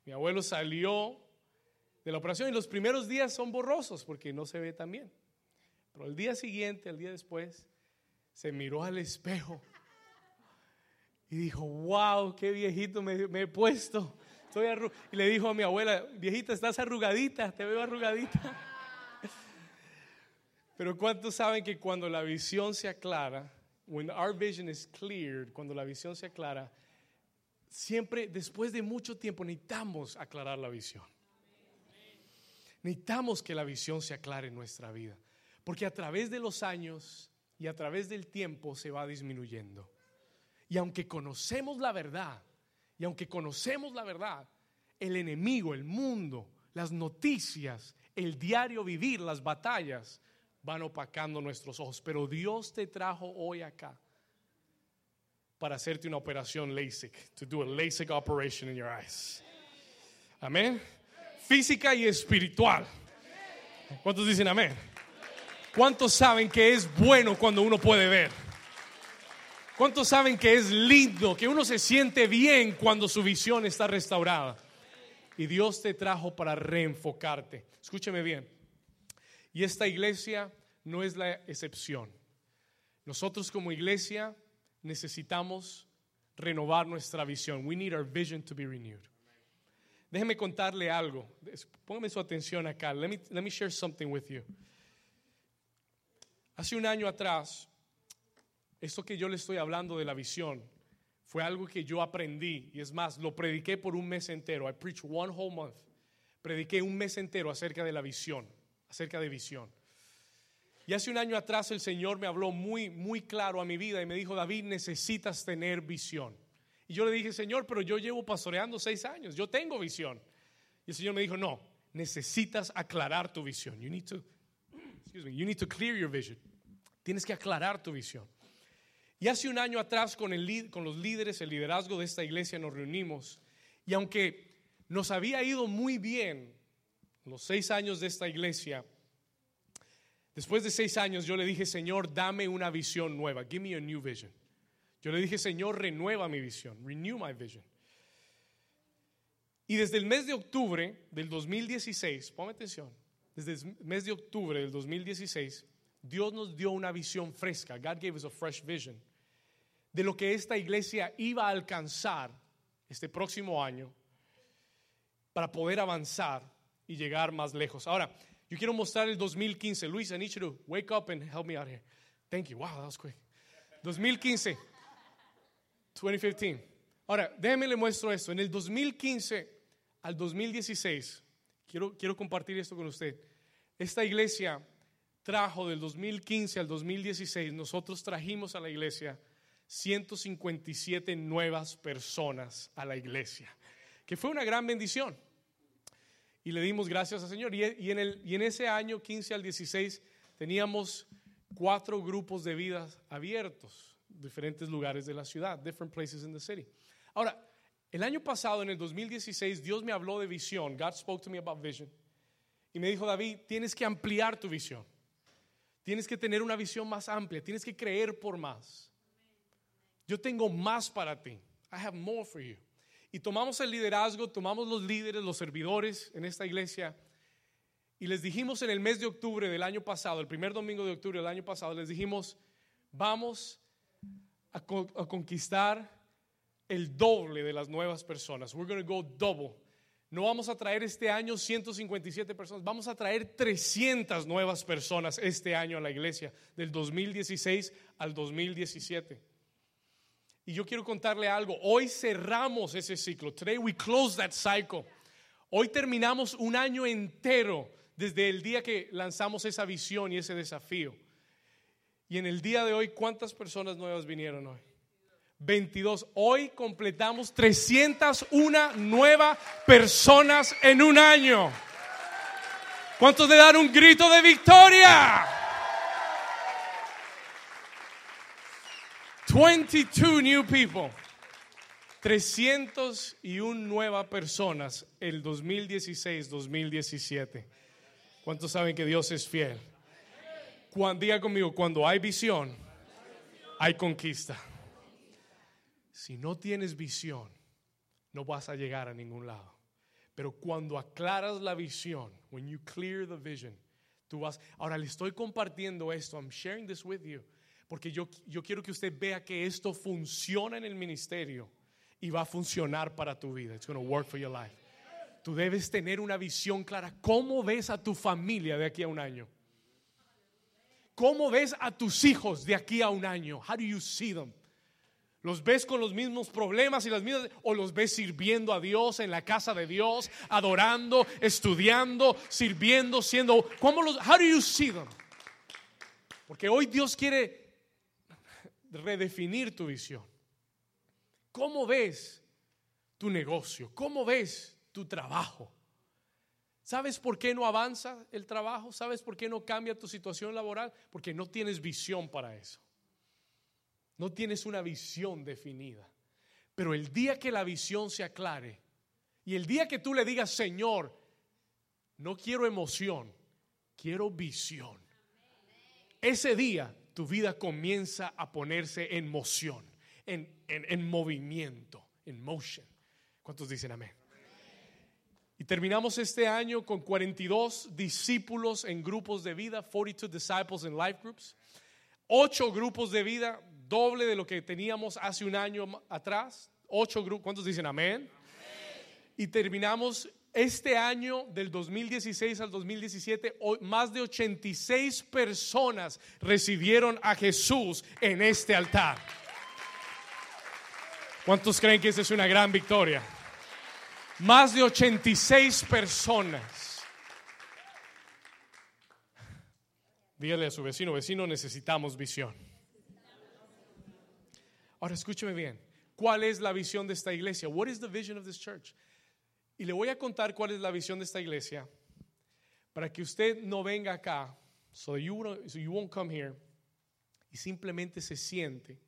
[SPEAKER 1] mi abuelo salió de la operación y los primeros días son borrosos porque no se ve tan bien. Pero el día siguiente, el día después, se miró al espejo y dijo, wow, qué viejito me, he puesto. Estoy y le dijo a mi abuela, viejita, estás arrugadita, te veo arrugadita. Pero ¿cuántos saben que cuando la visión se aclara, when our vision is cleared, cuando la visión se aclara, siempre después de mucho tiempo necesitamos aclarar la visión. Necesitamos que la visión se aclare en nuestra vida, porque a través de los años y a través del tiempo se va disminuyendo. Y aunque conocemos la verdad, y aunque conocemos la verdad, el enemigo, el mundo, las noticias, el diario vivir, las batallas, van opacando nuestros ojos. Pero Dios te trajo hoy acá para hacerte una operación LASIK, to do a LASIK operation in your eyes. Amén. Física y espiritual. ¿Cuántos dicen amén? ¿Cuántos saben que es bueno cuando uno puede ver? ¿Cuántos saben que es lindo, que uno se siente bien cuando su visión está restaurada? Y Dios te trajo para reenfocarte. Escúcheme bien. Y esta iglesia no es la excepción. Nosotros como iglesia necesitamos renovar nuestra visión. We need our vision to be renewed. Déjeme contarle algo. Póngame su atención acá. Let me, let me share something with you. Hace un año atrás, esto que yo le estoy hablando de la visión fue algo que yo aprendí y es más, lo prediqué por un mes entero. I preached one whole month. Prediqué un mes entero acerca de la visión, acerca de visión. Y hace un año atrás el Señor me habló muy, muy claro a mi vida y me dijo, David, necesitas tener visión. Y yo le dije, Señor, pero yo llevo pastoreando seis años, yo tengo visión. Y el Señor me dijo, no, necesitas aclarar tu visión. You need to, excuse me, you need to clear your vision. Tienes que aclarar tu visión. Y hace un año atrás con, los líderes, el liderazgo de esta iglesia nos reunimos y aunque nos había ido muy bien los seis años de esta iglesia, después de seis años yo le dije, Señor, dame una visión nueva, give me a new vision. Yo le dije, Señor, renueva mi visión, renew my vision. Y desde el mes de octubre del 2016, ponme atención, desde el mes de octubre del 2016, Dios nos dio una visión fresca. God gave us a fresh vision de lo que esta iglesia iba a alcanzar este próximo año para poder avanzar y llegar más lejos. Ahora, yo quiero mostrar el 2015. Luis, I need you to wake up and help me out here. Thank you. Wow, that was quick. 2015. 2015. Ahora, déjenme le muestro esto. En el 2015 al 2016, quiero, quiero compartir esto con usted. Esta iglesia trajo del 2015 al 2016, nosotros trajimos a la iglesia 157 nuevas personas a la iglesia, que fue una gran bendición. Y le dimos gracias al Señor. Y, en, y en ese año 15 al 16 teníamos cuatro grupos de vidas abiertos, diferentes lugares de la ciudad, different places in the city. Ahora, el año pasado, en el 2016, Dios me habló de visión. God spoke to me about vision. Y me dijo, David, tienes que ampliar tu visión. Tienes que tener una visión más amplia. Tienes que creer por más. Yo tengo más para ti. I have more for you. Y tomamos el liderazgo, tomamos los líderes, los servidores en esta iglesia y les dijimos en el mes de octubre del año pasado, el primer domingo de octubre del año pasado, les dijimos, vamos a, conquistar el doble de las nuevas personas. We're going to go double. No vamos a traer este año 157 personas, vamos a traer 300 nuevas personas este año a la iglesia, del 2016 al 2017. Y yo quiero contarle algo. Hoy cerramos ese ciclo. Today we close that cycle. Hoy terminamos un año entero desde el día que lanzamos esa visión y ese desafío. Y en el día de hoy, ¿cuántas personas nuevas vinieron hoy? 22. Hoy completamos 301 nuevas personas en un año. ¿Cuántos le dan un grito de victoria? 22 new people. 301 nuevas personas el 2016-2017. ¿Cuántos saben que Dios es fiel? Cuando, diga conmigo, cuando hay visión, hay conquista. Si no tienes visión, no vas a llegar a ningún lado. Pero cuando aclaras la visión, when you clear the vision, tú vas. Ahora le estoy compartiendo esto. I'm sharing this with you porque yo, yo quiero que usted vea que esto funciona en el ministerio y va a funcionar para tu vida. It's going to work for your life. Tú debes tener una visión clara. ¿Cómo ves a tu familia de aquí a un año? ¿Cómo ves a tus hijos de aquí a un año? How do you see them? ¿Los ves con los mismos problemas y las mismas o los ves sirviendo a Dios en la casa de Dios, adorando, estudiando, sirviendo, siendo ¿Cómo los how do you see them? Porque hoy Dios quiere redefinir tu visión. ¿Cómo ves tu negocio? ¿Cómo ves tu trabajo? ¿Sabes por qué no avanza el trabajo? ¿Sabes por qué no cambia tu situación laboral? Porque no tienes visión para eso. No tienes una visión definida. Pero el día que la visión se aclare y el día que tú le digas, Señor, no quiero emoción, quiero visión. Ese día tu vida comienza a ponerse en moción, en, en, movimiento, en motion. ¿Cuántos dicen amén? Y terminamos este año con 42 discípulos en grupos de vida, 42 disciples in life groups, 8 grupos de vida, doble de lo que teníamos hace un año atrás. 8 grupos, ¿cuántos dicen amén? Y terminamos este año del 2016 al 2017, más de 86 personas recibieron a Jesús en este altar. ¿Cuántos creen que esa es una gran victoria? Más de 86 personas. Dígale a su vecino, vecino, necesitamos visión. Ahora escúcheme bien. ¿Cuál es la visión de esta iglesia? What is the vision of this church? Y le voy a contar cuál es la visión de esta iglesia para que usted no venga acá, so you, won't come here, y simplemente se siente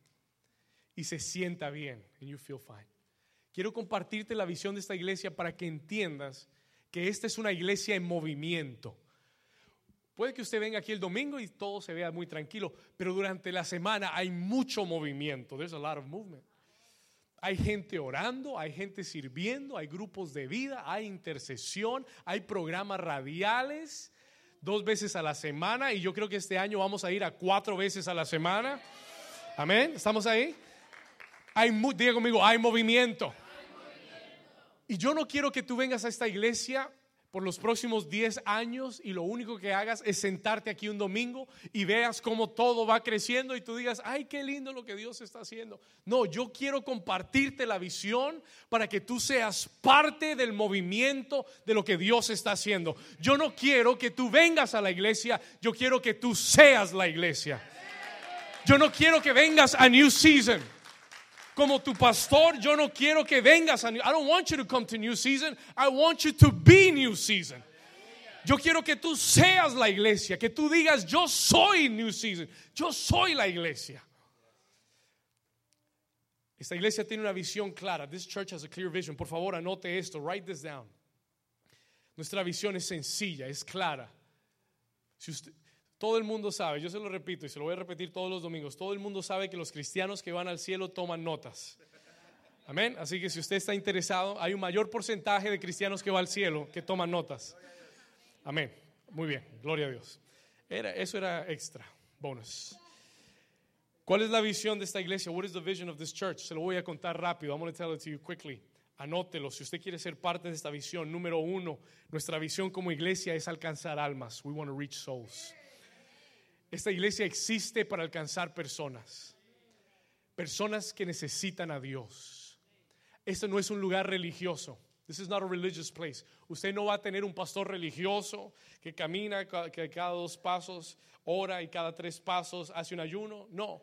[SPEAKER 1] y se sienta bien, and you feel fine. Quiero compartirte la visión de esta iglesia para que entiendas que esta es una iglesia en movimiento. Puede que usted venga aquí el domingo y todo se vea muy tranquilo, pero durante la semana hay mucho movimiento. There's a lot of movement. Hay gente orando, hay gente sirviendo, hay grupos de vida, hay intercesión, hay programas radiales dos veces a la semana y yo creo que este año vamos a ir a cuatro veces a la semana. Amén, ¿estamos ahí? Diga conmigo, hay movimiento. Y yo no quiero que tú vengas a esta iglesia por los próximos 10 años y lo único que hagas es sentarte aquí un domingo y veas cómo todo va creciendo y tú digas, ay, qué lindo lo que Dios está haciendo. No, yo quiero compartirte la visión para que tú seas parte del movimiento de lo que Dios está haciendo. Yo no quiero que tú vengas a la iglesia, yo quiero que tú seas la iglesia. Yo no quiero que vengas a New Season como tu pastor, yo no quiero que vengas a New, I don't want you to come to New Season. I want you to be New Season. Yo quiero que tú seas la iglesia, que tú digas, yo soy New Season, yo soy la iglesia. Esta iglesia tiene una visión clara. This church has a clear vision. Por favor, anote esto, write this down. Nuestra visión es sencilla, es clara. Si usted, todo el mundo sabe, yo se lo repito y se lo voy a repetir todos los domingos, todo el mundo sabe que los cristianos que van al cielo toman notas. Amén. Así que si usted está interesado, hay un mayor porcentaje de cristianos que va al cielo que toman notas. Amén. Muy bien, gloria a Dios. Era, eso era extra, bonus. ¿Cuál es la visión de esta iglesia? What is the vision of this church? Se lo voy a contar rápido. I'm going to tell it to you quickly. Anótelo. Si usted quiere ser parte de esta visión, número uno, nuestra visión como iglesia es alcanzar almas. We want to reach souls. Esta iglesia existe para alcanzar personas, personas que necesitan a Dios. Esto no es un lugar religioso. This is not a religious place. Usted no va a tener un pastor religioso que camina que cada dos pasos, ora y cada tres pasos hace un ayuno. No.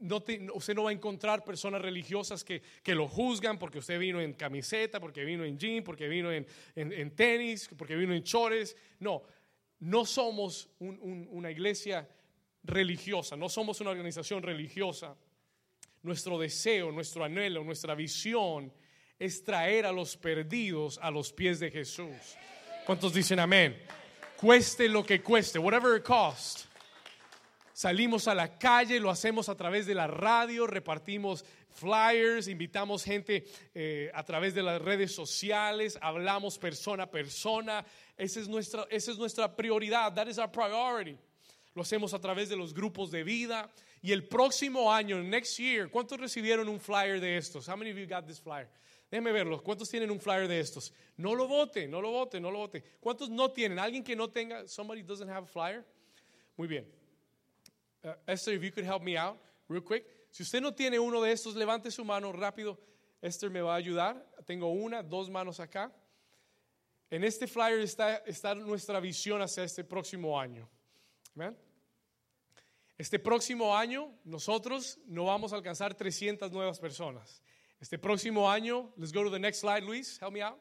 [SPEAKER 1] No usted no va a encontrar personas religiosas que, que, lo juzgan porque usted vino en camiseta, porque vino en jean, porque vino en, en tenis, porque vino en chores. No, no somos una iglesia religiosa, no somos una organización religiosa. Nuestro deseo, nuestro anhelo, nuestra visión es traer a los perdidos a los pies de Jesús. ¿Cuántos dicen amén? Cueste lo que cueste, whatever it costs. Salimos a la calle, lo hacemos a través de la radio, repartimos flyers, invitamos gente eh, a través de las redes sociales, hablamos persona a persona. Esa es nuestra, esa es nuestra prioridad. That is our priority. Lo hacemos a través de los grupos de vida. Y el próximo año, next year, ¿cuántos recibieron un flyer de estos? How many of you got this flyer? Déjenme verlo. ¿Cuántos tienen un flyer de estos? No lo vote, no lo vote, no lo vote. ¿Cuántos no tienen? ¿Alguien que no tenga? Somebody doesn't have a flyer? Muy bien. Uh, Esther, if you could help me out real quick. Si usted no tiene uno de estos, levante su mano rápido. Esther me va a ayudar. Tengo una, dos manos acá. En este flyer está, está nuestra visión hacia este próximo año. Este próximo año nosotros no vamos a alcanzar 300 nuevas personas. Este próximo año, let's go to the next slide, Luis, help me out.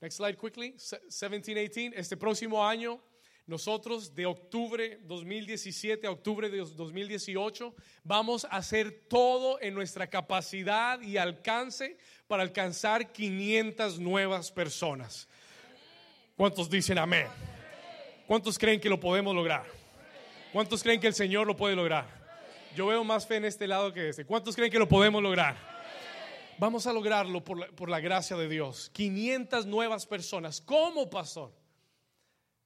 [SPEAKER 1] Next slide quickly, 17, 18. Este próximo año nosotros de octubre 2017 a octubre de 2018 vamos a hacer todo en nuestra capacidad y alcance para alcanzar 500 nuevas personas. ¿Cuántos dicen amén? ¿Cuántos creen que lo podemos lograr? ¿Cuántos creen que el Señor lo puede lograr? Yo veo más fe en este lado que este. ¿Cuántos creen que lo podemos lograr? Vamos a lograrlo por la, por la gracia de Dios. 500 nuevas personas. ¿Cómo, pastor?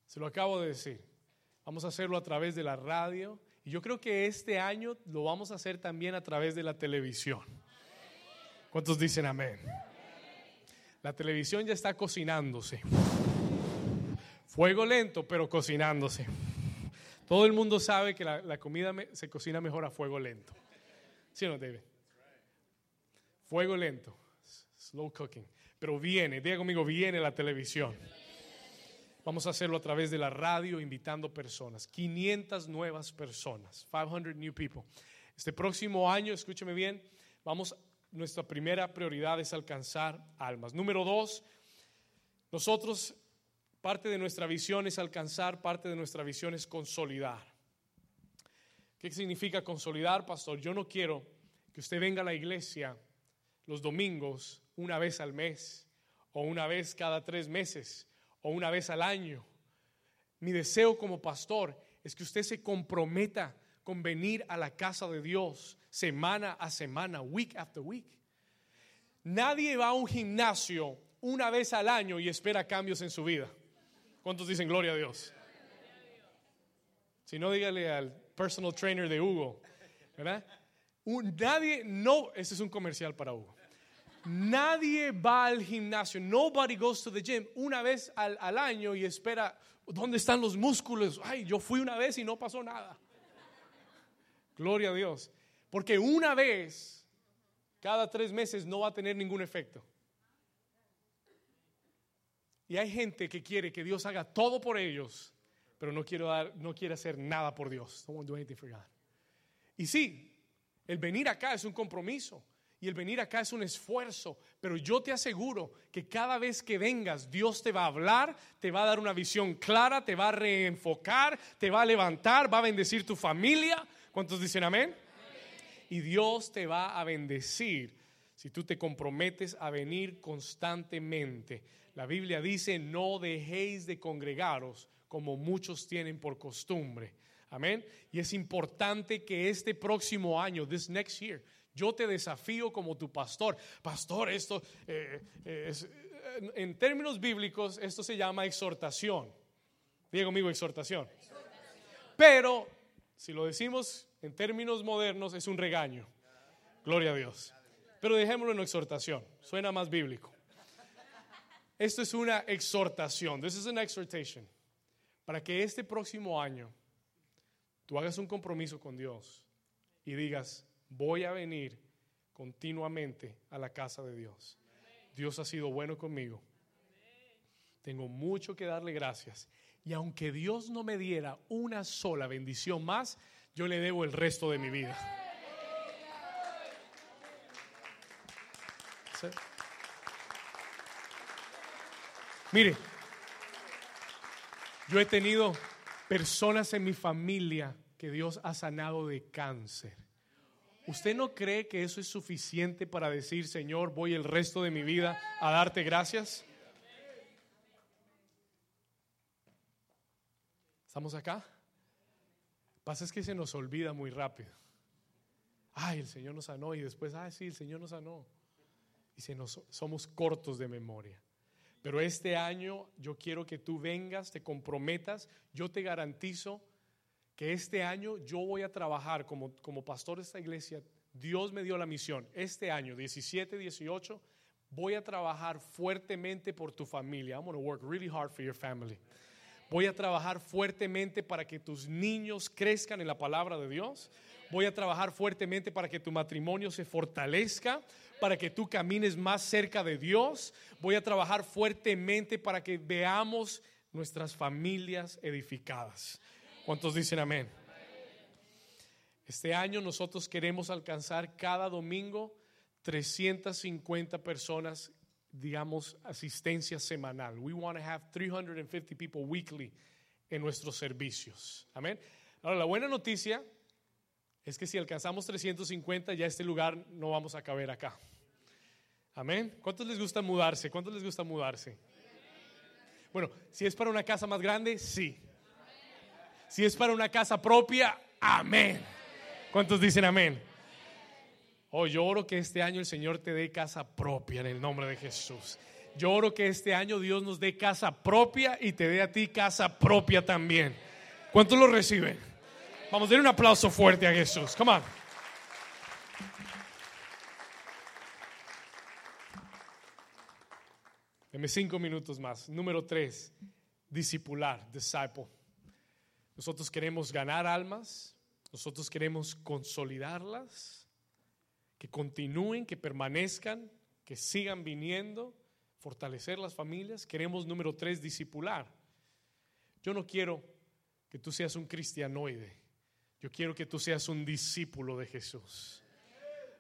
[SPEAKER 1] Se lo acabo de decir. Vamos a hacerlo a través de la radio y yo creo que este año lo vamos a hacer también a través de la televisión. ¿Cuántos dicen amén? La televisión ya está cocinándose. Fuego lento, pero cocinándose. Todo el mundo sabe que la, comida se cocina mejor a fuego lento. ¿Sí o no, David? Fuego lento, slow cooking. Pero viene, diga conmigo, viene la televisión. Vamos a hacerlo a través de la radio, invitando personas. 500 nuevas personas. 500 new people. Este próximo año, escúcheme bien, vamos, nuestra primera prioridad es alcanzar almas. Número dos, nosotros, parte de nuestra visión es alcanzar, parte de nuestra visión es consolidar. ¿Qué significa consolidar, pastor? Yo no quiero que usted venga a la iglesia los domingos una vez al mes o una vez cada tres meses o una vez al año. Mi deseo como pastor es que usted se comprometa con venir a la casa de Dios semana a semana, week after week. Nadie va a un gimnasio una vez al año y espera cambios en su vida. ¿Cuántos dicen gloria a Dios? Si no, dígale al personal trainer de Hugo, ¿verdad? nadie, no, este es un comercial para Hugo. Nadie va al gimnasio, nobody goes to the gym una vez al, año y espera, ¿dónde están los músculos? Ay, yo fui una vez y no pasó nada. Gloria a Dios. Porque una vez, cada tres meses, no va a tener ningún efecto. Y hay gente que quiere que Dios haga todo por ellos, pero no quiere, dar, no quiere hacer nada por Dios. Don't do anything for God. Y sí, el venir acá es un compromiso. El venir acá es un esfuerzo, pero yo te aseguro que cada vez que vengas, Dios te va a hablar, te va a dar una visión clara, te va a reenfocar, te va a levantar, va a bendecir tu familia. ¿Cuántos dicen amén? Y Dios te va a bendecir si tú te comprometes a venir constantemente. La Biblia dice, no dejéis de congregaros como muchos tienen por costumbre. Amén. Y es importante que este próximo año, this next year, yo te desafío como tu pastor. Pastor, esto, eh, eh, eh, en términos bíblicos, esto se llama exhortación. Diego amigo, exhortación. Pero, si lo decimos en términos modernos, es un regaño. Gloria a Dios. Pero dejémoslo en exhortación. Suena más bíblico. Esto es una exhortación. This is an exhortation. Para que este próximo año tú hagas un compromiso con Dios y digas, voy a venir continuamente a la casa de Dios. Dios ha sido bueno conmigo. Tengo mucho que darle gracias. Y aunque Dios no me diera una sola bendición más, yo le debo el resto de mi vida. Mire, yo he tenido personas en mi familia que Dios ha sanado de cáncer. ¿Usted no cree que eso es suficiente para decir, Señor, voy el resto de mi vida a darte gracias? ¿Estamos acá? Pasa es que se nos olvida muy rápido. Ay, el Señor nos sanó y después, ay, sí, el Señor nos sanó. Y se nos, somos cortos de memoria. Pero este año yo quiero que tú vengas, te comprometas. Yo te garantizo que este año yo voy a trabajar como, como pastor de esta iglesia. Dios me dio la misión. Este año, 17, 18, voy a trabajar fuertemente por tu familia. I'm going to work really hard for your family. Voy a trabajar fuertemente para que tus niños crezcan en la palabra de Dios. Voy a trabajar fuertemente para que tu matrimonio se fortalezca para que tú camines más cerca de Dios. Voy a trabajar fuertemente para que veamos nuestras familias edificadas. ¿Cuántos dicen amén? Este año nosotros queremos alcanzar cada domingo 350 personas, digamos, asistencia semanal. We want to have 350 people weekly en nuestros servicios. Amén. Ahora, la buena noticia es que si alcanzamos 350, ya este lugar no vamos a caber acá. Amén. ¿Cuántos les gusta mudarse? ¿Cuántos les gusta mudarse? Bueno, si es para una casa más grande, sí. Si es para una casa propia, amén. ¿Cuántos dicen amén? Oh, yo oro que este año el Señor te dé casa propia en el nombre de Jesús. Yo oro que este año Dios nos dé casa propia y te dé a ti casa propia también. ¿Cuántos lo reciben? Vamos a dar un aplauso fuerte a Jesús. Come on. Deme cinco minutos más. Número tres, discipular, disciple. Nosotros queremos ganar almas, nosotros queremos consolidarlas, que continúen, que permanezcan, que sigan viniendo, fortalecer las familias. Queremos, número tres, discipular. Yo no quiero que tú seas un cristianoide. Yo quiero que tú seas un discípulo de Jesús.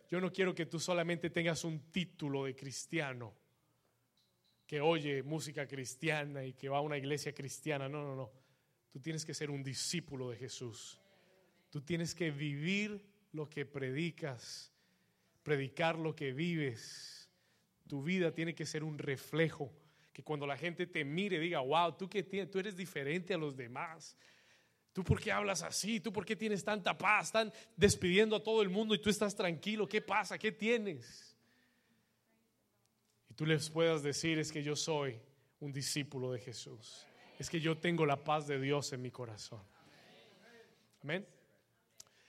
[SPEAKER 1] Yo no quiero que tú solamente tengas un título de cristiano, que oye música cristiana y que va a una iglesia cristiana. No, no, no. Tú tienes que ser un discípulo de Jesús. Tú tienes que vivir lo que predicas, predicar lo que vives. Tu vida tiene que ser un reflejo, que cuando la gente te mire diga, wow, tú, tú eres diferente a los demás. ¿Tú por qué hablas así? ¿Tú por qué tienes tanta paz? Están despidiendo a todo el mundo y tú estás tranquilo. ¿Qué pasa? ¿Qué tienes? Y tú les puedas decir es que yo soy un discípulo de Jesús. Es que yo tengo la paz de Dios en mi corazón. Amén.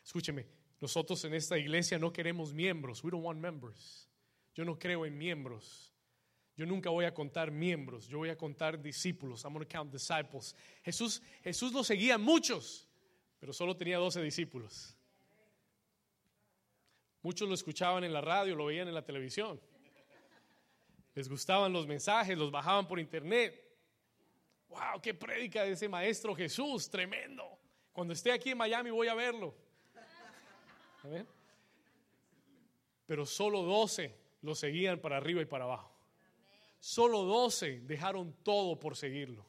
[SPEAKER 1] Escúcheme, Nosotros en esta iglesia no queremos miembros. We don't want members. Yo no creo en miembros. Yo nunca voy a contar miembros, yo voy a contar discípulos. I'm going to count disciples. Jesús, Jesús lo seguía muchos, pero solo tenía 12 discípulos. Muchos lo escuchaban en la radio, lo veían en la televisión. Les gustaban los mensajes, los bajaban por internet. ¡Wow! ¡Qué prédica de ese maestro Jesús! Tremendo. Cuando esté aquí en Miami voy a verlo. Pero solo 12 lo seguían para arriba y para abajo. Solo 12 dejaron todo por seguirlo.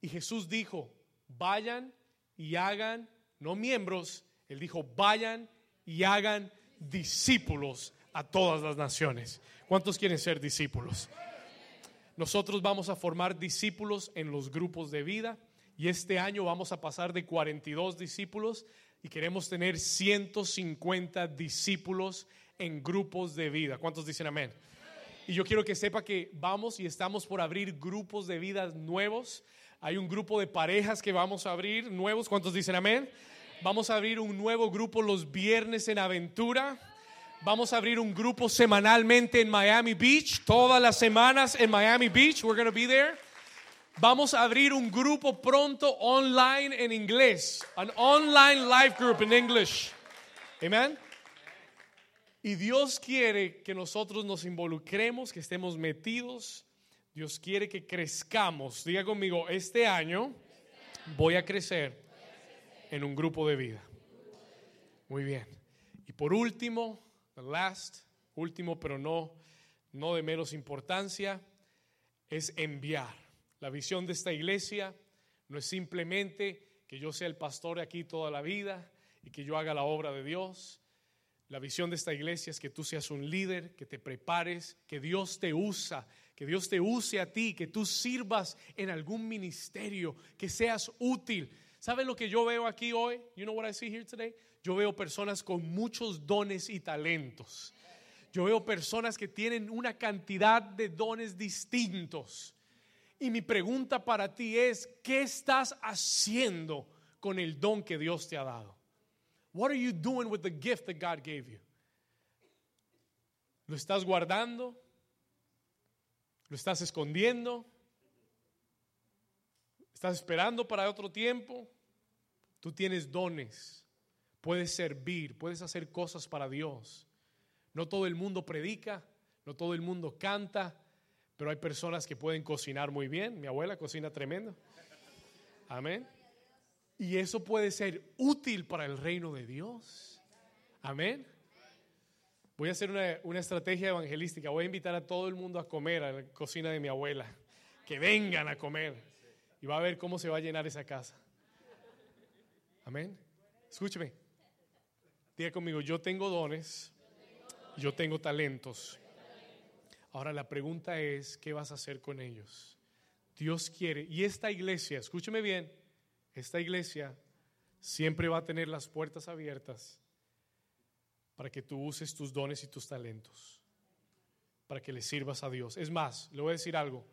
[SPEAKER 1] Y Jesús dijo, vayan y hagan, no miembros, él dijo, vayan y hagan discípulos a todas las naciones. ¿Cuántos quieren ser discípulos? Nosotros vamos a formar discípulos en los grupos de vida y este año vamos a pasar de 42 discípulos y queremos tener 150 discípulos en grupos de vida. ¿Cuántos dicen amén? Y yo quiero que sepa que vamos y estamos por abrir grupos de vida nuevos. Hay un grupo de parejas que vamos a abrir nuevos. ¿Cuántos dicen amén? Vamos a abrir un nuevo grupo los viernes en aventura. Vamos a abrir un grupo semanalmente en Miami Beach, todas las semanas en Miami Beach. We're going to be there. Vamos a abrir un grupo pronto online en inglés, an online life group in English. Amen. Y Dios quiere que nosotros nos involucremos, que estemos metidos. Dios quiere que crezcamos. Diga conmigo, este año voy a crecer en un grupo de vida. Muy bien. Y por último, the last, último pero no, no de menos importancia, es enviar. La visión de esta iglesia no es simplemente que yo sea el pastor aquí toda la vida y que yo haga la obra de Dios. La visión de esta iglesia es que tú seas un líder, que te prepares, que Dios te usa, que Dios te use a ti, que tú sirvas en algún ministerio, que seas útil. ¿Saben lo que yo veo aquí hoy? You know what I see here today? Yo veo personas con muchos dones y talentos. Yo veo personas que tienen una cantidad de dones distintos. Y mi pregunta para ti es, ¿qué estás haciendo con el don que Dios te ha dado? What are you doing with the gift that God gave you? ¿Lo estás guardando? ¿Lo estás escondiendo? ¿Estás esperando para otro tiempo? Tú tienes dones, puedes servir, puedes hacer cosas para Dios. No todo el mundo predica, no todo el mundo canta, pero hay personas que pueden cocinar muy bien. Mi abuela cocina tremendo. Amén. Y eso puede ser útil para el reino de Dios. Amén. Voy a hacer una, una, estrategia evangelística. Voy a invitar a todo el mundo a comer a la cocina de mi abuela. Que vengan a comer. Y va a ver cómo se va a llenar esa casa. Amén. Escúcheme. Diga conmigo, yo tengo dones. Yo tengo talentos. Ahora la pregunta es, ¿qué vas a hacer con ellos? Dios quiere, y esta iglesia, escúcheme bien, esta iglesia siempre va a tener las puertas abiertas para que tú uses tus dones y tus talentos, para que le sirvas a Dios. Es más, le voy a decir algo,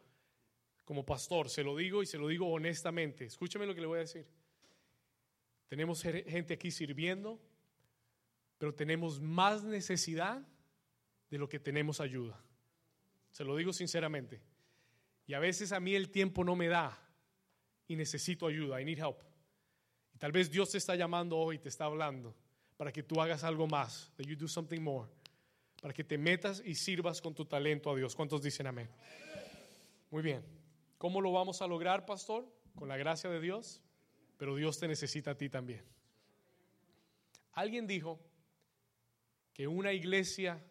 [SPEAKER 1] como pastor, se lo digo y se lo digo honestamente, escúcheme lo que le voy a decir. Tenemos gente aquí sirviendo, pero tenemos más necesidad de lo que tenemos ayuda. Se lo digo sinceramente. Y a veces a mí el tiempo no me da y necesito ayuda. I need help. Y tal vez Dios te está llamando hoy, te está hablando para que tú hagas algo más, that you do something more, para que te metas y sirvas con tu talento a Dios. ¿Cuántos dicen amén? Muy bien. ¿Cómo lo vamos a lograr, pastor? Con la gracia de Dios, pero Dios te necesita a ti también. Alguien dijo que una iglesia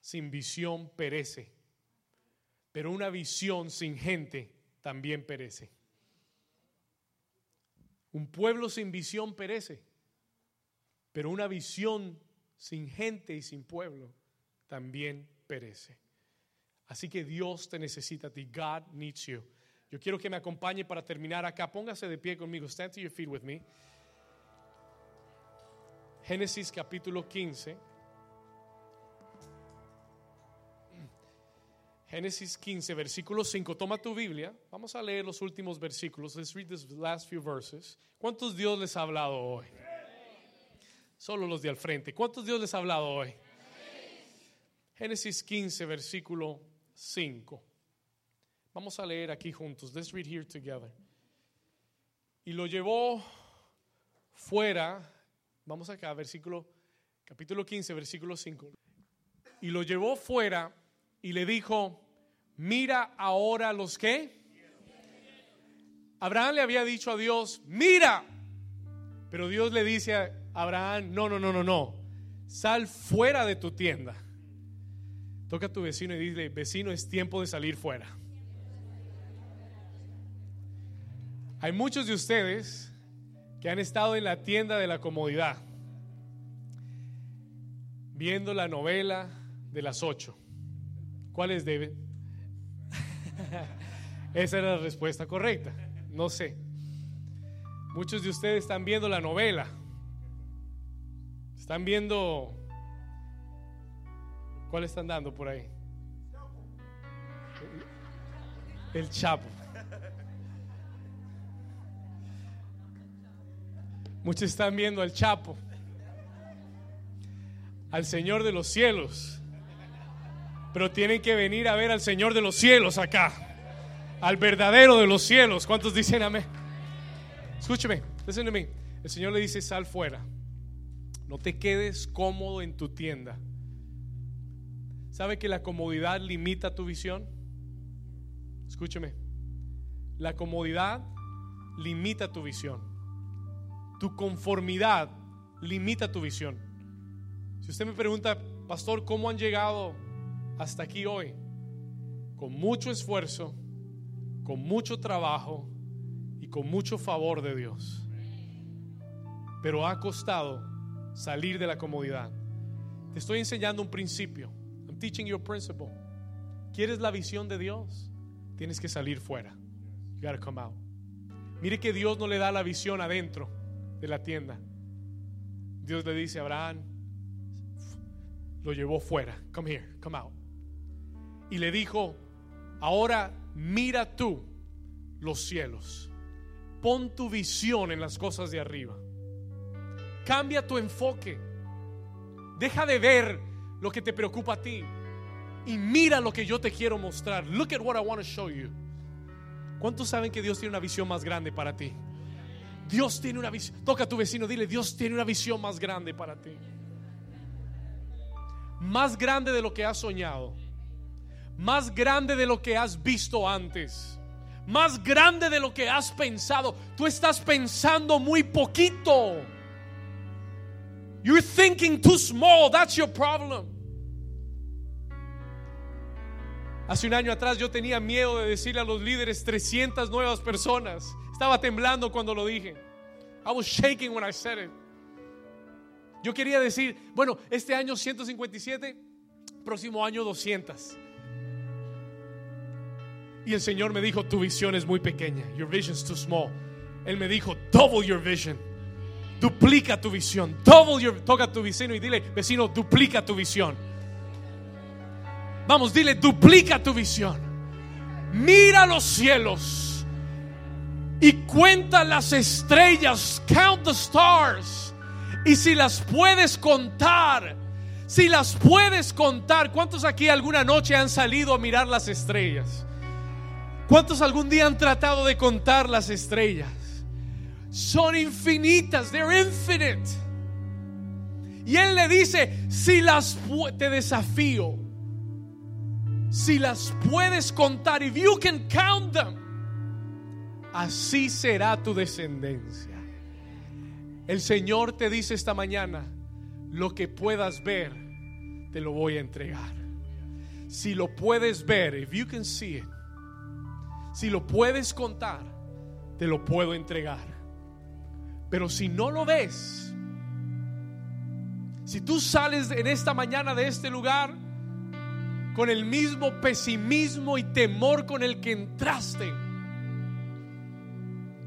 [SPEAKER 1] sin visión perece pero una visión sin gente también perece. Un pueblo sin visión perece, pero una visión sin gente y sin pueblo también perece. Así que Dios te necesita a ti. God needs you. Yo quiero que me acompañe para terminar acá. Póngase de pie conmigo. Stand to your feet with me. Génesis capítulo 15. Génesis 15, versículo 5. Toma tu Biblia. Vamos a leer los últimos versículos. Let's read the last few verses. ¿Cuántos Dios les ha hablado hoy? Solo los de al frente. ¿Cuántos Dios les ha hablado hoy? Génesis 15, versículo 5. Vamos a leer aquí juntos. Let's read here together. Y lo llevó fuera. Vamos acá, versículo, capítulo 15, versículo 5. Y lo llevó fuera y le dijo, mira ahora los que. Abraham le había dicho a Dios, mira. Pero Dios le dice a Abraham, no, no, no, no, no. Sal fuera de tu tienda. Toca a tu vecino y dile, vecino, es tiempo de salir fuera. Hay muchos de ustedes que han estado en la tienda de la comodidad, viendo la novela de las ocho. ¿Cuáles deben? Esa era la respuesta correcta. No sé. Muchos de ustedes están viendo la novela. Están viendo... ¿Cuál están dando por ahí? El Chapo. Muchos están viendo al Chapo, al Señor de los cielos. Pero tienen que venir a ver al Señor de los cielos acá, al verdadero de los cielos. ¿Cuántos dicen amén? Escúcheme, listen mí. El Señor le dice: sal fuera. No te quedes cómodo en tu tienda. ¿Sabe que la comodidad limita tu visión? Escúcheme. La comodidad limita tu visión. Tu conformidad limita tu visión. Si usted me pregunta, pastor, ¿cómo han llegado hasta aquí hoy? Con mucho esfuerzo, con mucho trabajo y con mucho favor de Dios. Pero ha costado salir de la comodidad. Te estoy enseñando un principio. I'm teaching you a principle. ¿Quieres la visión de Dios? Tienes que salir fuera. You gotta come out. Mire que Dios no le da la visión adentro de la tienda. Dios le dice a Abraham, lo llevó fuera. Come here, come out. Y le dijo, ahora mira tú los cielos. Pon tu visión en las cosas de arriba. Cambia tu enfoque. Deja de ver lo que te preocupa a ti y mira lo que yo te quiero mostrar. Look at what I want to show you. ¿Cuántos saben que Dios tiene una visión más grande para ti? Dios tiene una visión. Toca a tu vecino, dile, Dios tiene una visión más grande para ti. Más grande de lo que has soñado. Más grande de lo que has visto antes. Más grande de lo que has pensado. Tú estás pensando muy poquito. You're thinking too small. That's your problem. Hace un año atrás yo tenía miedo de decirle a los líderes 300 nuevas personas. Estaba temblando cuando lo dije. I was shaking when I said it. Yo quería decir, bueno, este año 157, próximo año 200. Y el Señor me dijo, tu visión es muy pequeña. Your vision is too small. Él me dijo, double your vision. Duplica tu visión. Double your, toca a tu vecino y dile, vecino, duplica tu visión. Vamos, dile, duplica tu visión. Mira los cielos y cuenta las estrellas, count the stars. Y si las puedes contar, si las puedes contar, ¿cuántos aquí alguna noche han salido a mirar las estrellas? ¿Cuántos algún día han tratado de contar las estrellas? Son infinitas, they're infinite. Y él le dice, si las te desafío, si las puedes contar, if you can count them, así será tu descendencia. El Señor te dice esta mañana, lo que puedas ver, te lo voy a entregar. Si lo puedes ver, if you can see it, si lo puedes contar, te lo puedo entregar. Pero si no lo ves, si tú sales en esta mañana de este lugar con el mismo pesimismo y temor con el que entraste,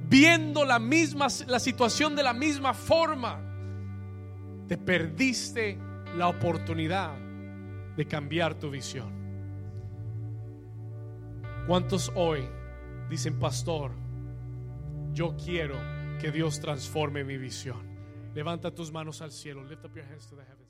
[SPEAKER 1] viendo la misma la situación de la misma forma, te perdiste la oportunidad de cambiar tu visión. ¿Cuántos hoy dicen, pastor, yo quiero que Dios transforme mi visión? Levanta tus manos al cielo. Lift up your hands to the heavens.